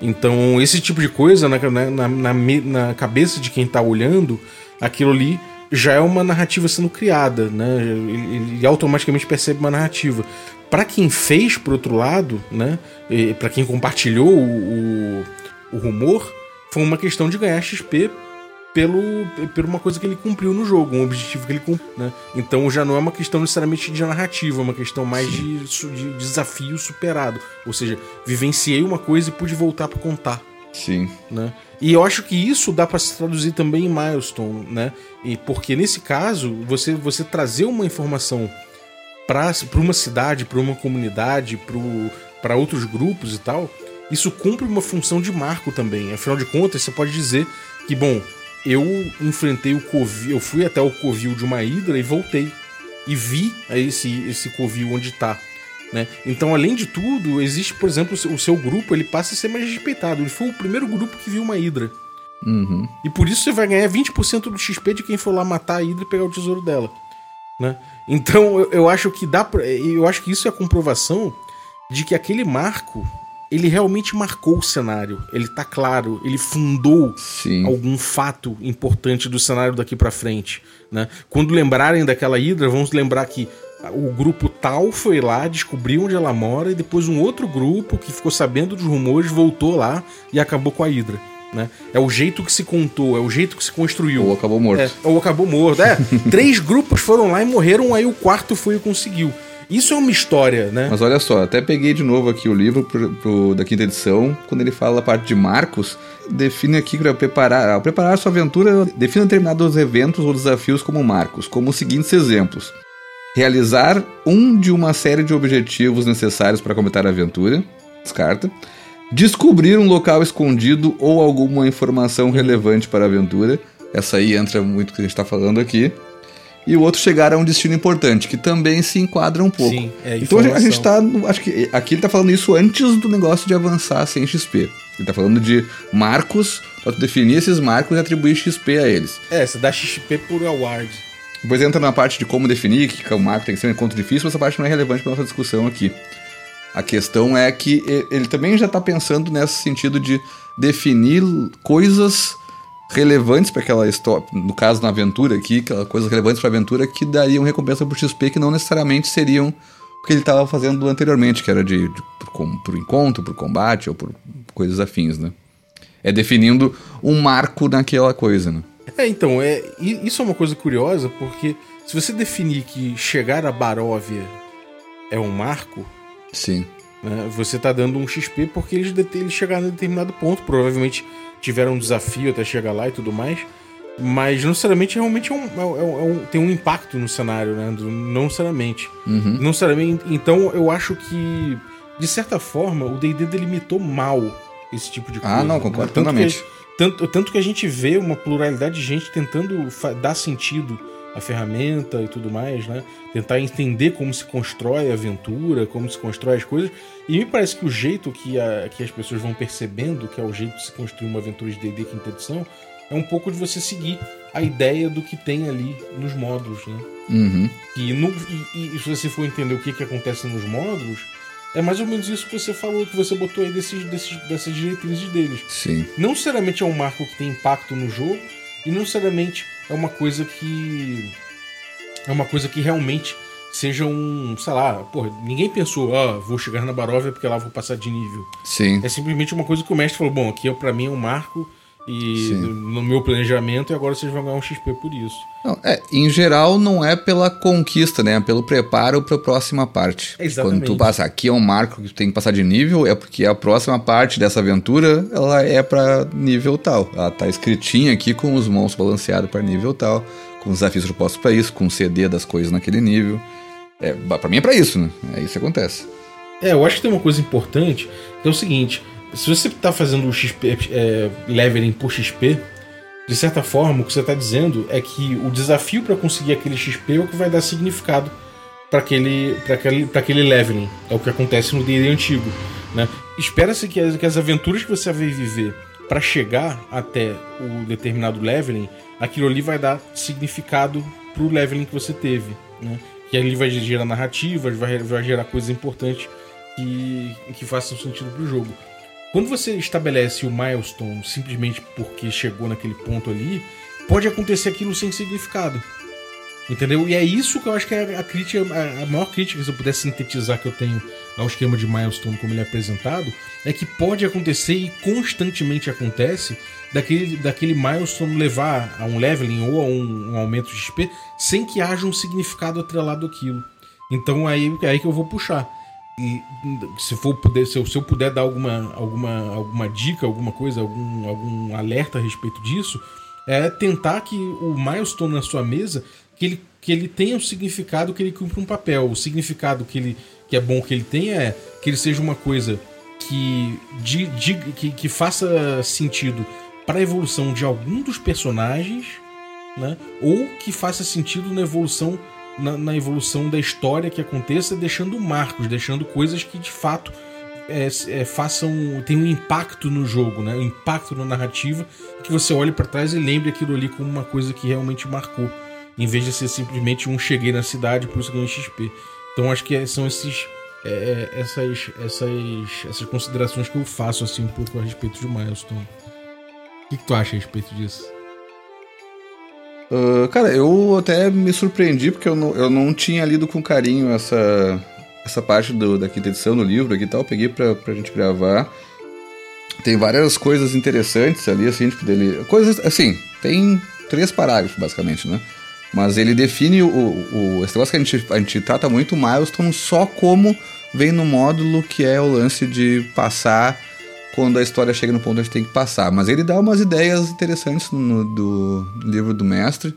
Então, esse tipo de coisa na, na, na, na cabeça de quem tá olhando, aquilo ali já é uma narrativa sendo criada, né? Ele, ele automaticamente percebe uma narrativa. Para quem fez, por outro lado, né? Para quem compartilhou o, o, o rumor, foi uma questão de ganhar XP pelo, por uma coisa que ele cumpriu no jogo, um objetivo que ele cumpriu, né? Então já não é uma questão necessariamente de narrativa, é uma questão mais de, de desafio superado. Ou seja, vivenciei uma coisa e pude voltar para contar Sim. né? E eu acho que isso dá para se traduzir também em milestone, né? E porque nesse caso, você você trazer uma informação para uma cidade, para uma comunidade, para outros grupos e tal, isso cumpre uma função de marco também. Afinal de contas, você pode dizer que, bom, eu enfrentei o covil, eu fui até o covil de uma hidra e voltei e vi esse esse covil onde tá. Né? Então, além de tudo, existe, por exemplo, o seu- o seu grupo ele passa a ser mais respeitado. Ele foi o primeiro grupo que viu uma Hidra. Uhum. E por isso você vai ganhar 20% do XP de quem for lá matar a Hidra e pegar o tesouro dela. Né? Então, eu, eu acho que dá pra, Eu acho que isso é a comprovação de que aquele marco ele realmente marcou o cenário. Ele tá claro, ele fundou Sim. algum fato importante do cenário daqui pra frente, né? Quando lembrarem daquela hidra, vamos lembrar que o grupo tal foi lá, descobriu onde ela mora e depois um outro grupo que ficou sabendo dos rumores voltou lá e acabou com a hidra, né? É o jeito que se contou, é o jeito que se construiu. Ou acabou morto. É, ou acabou morto. É, três grupos foram lá e morreram, aí o quarto foi e conseguiu. Isso é uma história, né? Mas olha só, até peguei de novo aqui o livro pro, pro- da quinta edição, quando ele fala a parte de Marcos, define aqui para preparar, ao preparar sua aventura, defina determinados eventos ou desafios como marcos, como os seguintes exemplos: realizar um de uma série de objetivos necessários para completar a aventura, descarta. Descobrir um local escondido ou alguma informação relevante para a aventura. Essa aí entra muito que a gente está falando aqui. E o outro chegar a um destino importante, que também se enquadra um pouco. Sim, é então a gente- tá. no- Acho que aqui ele tá falando isso antes do negócio de avançar sem XP. Ele tá falando de marcos, pra tu definir esses marcos e atribuir XP a eles. É, você dá XP por award. Depois entra na parte de como definir, que o marco tem que ser um encontro difícil, mas essa parte não é relevante para nossa discussão aqui. A questão é que ele também já está pensando nesse sentido de definir coisas relevantes para aquela história, no caso na aventura aqui, coisas relevantes para a aventura que dariam recompensa por XP que não necessariamente seriam o que ele estava fazendo anteriormente, que era de, de por, com- por encontro, por combate ou por coisas afins, né? É definindo um marco naquela coisa, né? É, então, é, isso é uma coisa curiosa, porque se você definir que chegar a Baróvia é um marco, Sim. né, você tá dando um XP porque eles, eles chegaram a determinado ponto, provavelmente tiveram um desafio até chegar lá e tudo mais. Mas não necessariamente realmente é um, é, é um, tem um impacto no cenário, né? Não necessariamente. Uhum. Não necessariamente. Então eu acho que, de certa forma, o DD delimitou mal esse tipo de coisa. Ah, não, concordo né? tanto plenamente. Que, tanto, tanto que a gente vê uma pluralidade de gente tentando dar sentido à ferramenta e tudo mais, né? Tentar entender como se constrói a aventura, como se constrói as coisas. E me parece que o jeito que, a, que as pessoas vão percebendo que é o jeito de se construir uma aventura de D&D quinta edição é um pouco de você seguir a ideia do que tem ali nos módulos, né? Uhum. E, no, e, e, se você for entender o que, que acontece nos módulos, é mais ou menos isso que você falou, que você botou aí desses, desses, dessas diretrizes deles. Sim. Não necessariamente é um marco que tem impacto no jogo, e não necessariamente é uma coisa que. É uma coisa que realmente seja um. Sei lá, porra, ninguém pensou, oh, vou chegar na Baróvia porque lá vou passar de nível. Sim. É simplesmente uma coisa que o mestre falou: bom, aqui para mim é um marco e Sim. no meu planejamento, e agora vocês vão ganhar um XP por isso. Não, é, em geral, não é pela conquista, né? É pelo preparo para a próxima parte. Exatamente. Quando tu passa, aqui é um marco que tu tem que passar de nível, é porque a próxima parte dessa aventura, ela é para nível tal. Ela tá escritinha aqui com os monstros balanceados para nível tal, com os desafios propostos para isso, com o CD das coisas naquele nível. É, para mim é para isso, né? É isso que acontece. É, eu acho que tem uma coisa importante, que é o seguinte, se você está fazendo o XP, é, leveling por XP, de certa forma, o que você está dizendo é que o desafio para conseguir aquele XP é o que vai dar significado para aquele, aquele, aquele leveling. É o que acontece no D&D antigo. Né? Espera-se que as, que as aventuras que você vai viver para chegar até o determinado leveling, aquilo ali vai dar significado para o leveling que você teve. Né? Que ali vai gerar narrativas, vai, vai gerar coisas importantes que, que façam sentido para o jogo. Quando você estabelece o milestone simplesmente porque chegou naquele ponto ali, pode acontecer aquilo sem significado. Entendeu? E é isso que eu acho que é a crítica, a maior crítica, se eu pudesse sintetizar que eu tenho ao esquema de milestone como ele é apresentado, é que pode acontecer e constantemente acontece daquele, daquele milestone levar a um leveling ou a um, um aumento de XP sem que haja um significado atrelado àquilo. Então aí é aí que eu vou puxar. E se for poder, se eu, se eu puder dar alguma, alguma, alguma dica, alguma coisa, algum, algum alerta a respeito disso, é tentar que o milestone na sua mesa que ele, que ele tenha o significado que ele cumpre um papel. O significado que, ele, que é bom que ele tenha é que ele seja uma coisa que, de, de, que, que faça sentido para a evolução de algum dos personagens, né? ou que faça sentido na evolução na, na, evolução da história que aconteça, deixando marcos, deixando coisas que de fato é, é, façam. tenham um impacto no jogo, né? um impacto na narrativa, que você olhe para trás e lembre aquilo ali como uma coisa que realmente marcou, em vez de ser simplesmente um cheguei na cidade por isso ganhei XP. Então acho que são esses. É, essas, essas, essas considerações que eu faço assim um pouco a respeito de Milestone. O que, que tu acha a respeito disso? Uh, cara, eu até me surpreendi porque eu não, eu não tinha lido com carinho essa, essa parte do, da quinta edição do livro aqui e tal. Peguei pra, pra gente gravar. Tem várias coisas interessantes ali, assim, tipo, dele. Coisas, assim, tem três parágrafos, basicamente, né? Mas ele define o, o, esse negócio que a gente, a gente trata muito o milestone só como vem no módulo que é o lance de passar quando a história chega no ponto onde a gente tem que passar. Mas ele dá umas ideias interessantes no do livro do mestre,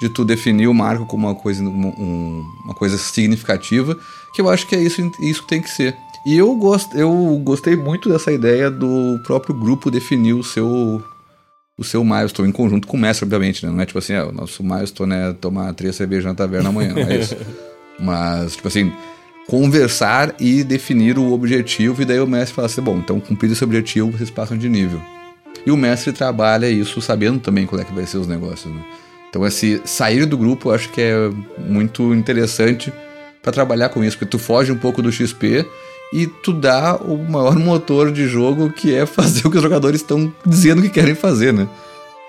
de tu definir o marco como uma coisa, um, uma coisa significativa, que eu acho que é isso, isso que tem que ser. E eu, gost, eu gostei muito dessa ideia do próprio grupo definir o seu o seu milestone em conjunto com o mestre, obviamente, né? Não é tipo assim, é, o nosso milestone é tomar três cervejas na taverna amanhã, não é isso. Mas, tipo assim, conversar e definir o objetivo, e daí o mestre fala assim: bom, então cumprido esse objetivo, vocês passam de nível. E o mestre trabalha isso sabendo também qual é que vai ser os negócios, né? Então, esse sair do grupo eu acho que é muito interessante para trabalhar com isso, porque tu foge um pouco do XP e tu dá o maior motor de jogo que é fazer o que os jogadores estão dizendo que querem fazer, né?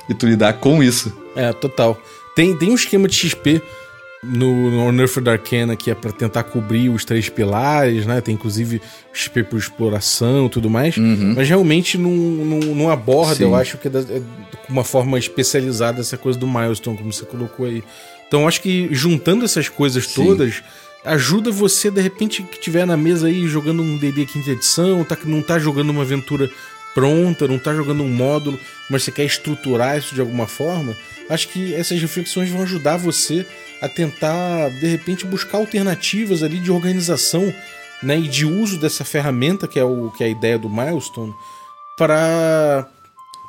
E tu lidar com isso. É, total. Tem, tem um esquema de XP no, Unearthed Arcana que é para tentar cobrir os três pilares, né? Tem inclusive XP por exploração e tudo mais. Uhum. Mas realmente não, não, não aborda, Sim. eu acho que é, da, é uma forma especializada essa coisa do milestone, como você colocou aí. Então acho que juntando essas coisas Sim. todas ajuda você, de repente, que tiver na mesa aí jogando um D&D quinta edição, tá, não tá jogando uma aventura pronta, não tá jogando um módulo, mas você quer estruturar isso de alguma forma, acho que essas reflexões vão ajudar você a tentar, de repente, buscar alternativas ali de organização né, e de uso dessa ferramenta, que é, o, que é a ideia do Milestone, para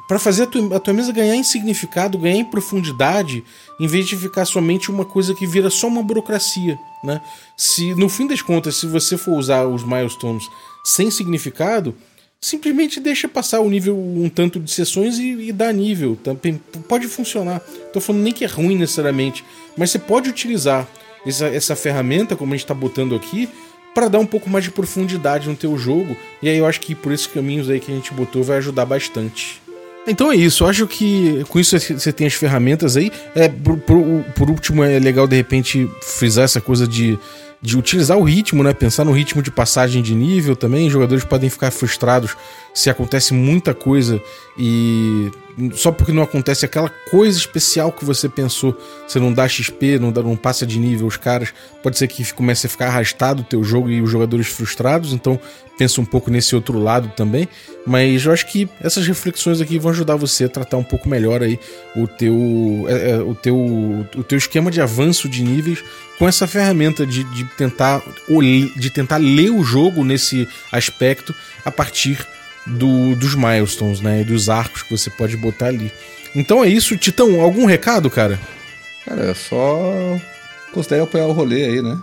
para fazer a tua, a tua, mesa ganhar em significado, ganhar em profundidade, em vez de ficar somente uma coisa que vira só uma burocracia, né? Se no fim das contas, se você for usar os milestones sem significado, simplesmente deixa passar o nível um tanto de sessões e, e dá nível, também pode funcionar. Tô falando nem que é ruim necessariamente, mas você pode utilizar essa, essa ferramenta, como a gente está botando aqui, para dar um pouco mais de profundidade no teu jogo. E aí eu acho que por esses caminhos aí que a gente botou vai ajudar bastante. Então é isso, eu acho que com isso você tem as ferramentas aí. É, por, por, por último, é legal de repente frisar essa coisa de de utilizar o ritmo, né? Pensar no ritmo de passagem de nível também. Jogadores podem ficar frustrados se acontece muita coisa e só porque não acontece aquela coisa especial que você pensou, você não dá XP, não, dá, não passa de nível os caras, pode ser que comece a ficar arrastado o teu jogo e os jogadores frustrados, então pensa um pouco nesse outro lado também, mas eu acho que essas reflexões aqui vão ajudar você a tratar um pouco melhor aí o teu, é, é, o teu, o teu esquema de avanço de níveis com essa ferramenta de, de tentar de tentar ler o jogo nesse aspecto a partir do, dos milestones, né? E dos arcos que você pode botar ali. Então é isso, Titão. Algum recado, cara? Cara, é só considere apoiar o rolê aí, né?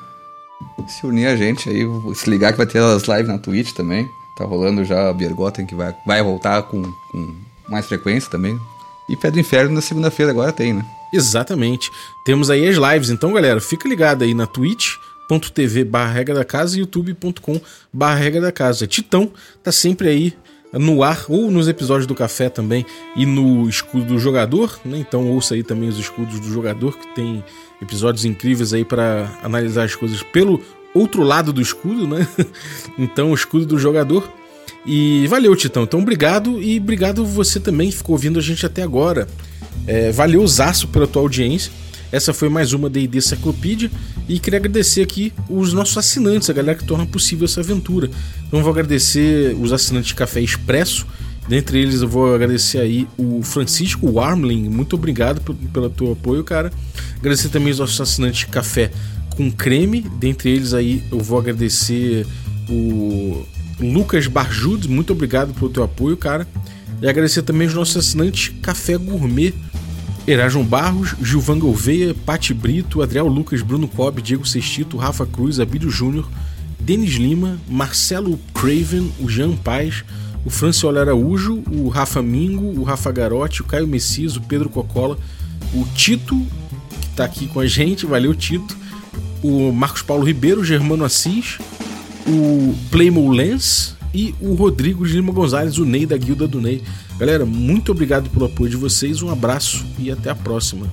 Se unir a gente aí, se ligar que vai ter as lives na Twitch também. Tá rolando já a Bergotten que vai, vai voltar com, com mais frequência também. E Pé do Inferno na segunda-feira agora tem, né? Exatamente. Temos aí as lives. Então, galera, fica ligado aí na twitch.tv barra regra da casa e youtube.com barra regra da casa. Titão tá sempre aí no ar ou nos episódios do café também e no escudo do jogador, né? Então ouça aí também os escudos do jogador que tem episódios incríveis aí para analisar as coisas pelo outro lado do escudo, né? então o escudo do jogador. E valeu, Titão. Então obrigado e obrigado você também que ficou ouvindo a gente até agora. É, valeu, Zaço, pela tua audiência. Essa foi mais uma D&D Cyclopedia e queria agradecer aqui os nossos assinantes, a galera que torna possível essa aventura. Então vou agradecer os assinantes de Café Expresso, dentre eles eu vou agradecer aí o Francisco Warmling, muito obrigado pelo teu apoio, cara. Agradecer também os nossos assinantes de Café com Creme, dentre eles aí eu vou agradecer o Lucas Barjudes, muito obrigado pelo teu apoio, cara. E agradecer também os nossos assinantes Café Gourmet, Erajon Barros, Gilvan Gouveia, Pati Brito, Adriel Lucas, Bruno Cobb, Diego Sextito, Rafa Cruz, Abílio Júnior, Denis Lima, Marcelo Craven, o Jean Paz, o Franciolo Araújo, o Rafa Mingo, o Rafa Garotti, o Caio Messias, o Pedro Cocola, o Tito, que está aqui com a gente, valeu Tito, o Marcos Paulo Ribeiro, o Germano Assis, o Playmo Lens e o Rodrigo Lima Gonzalez, o Ney da Guilda do Ney. Galera, muito obrigado pelo apoio de vocês, um abraço e até a próxima.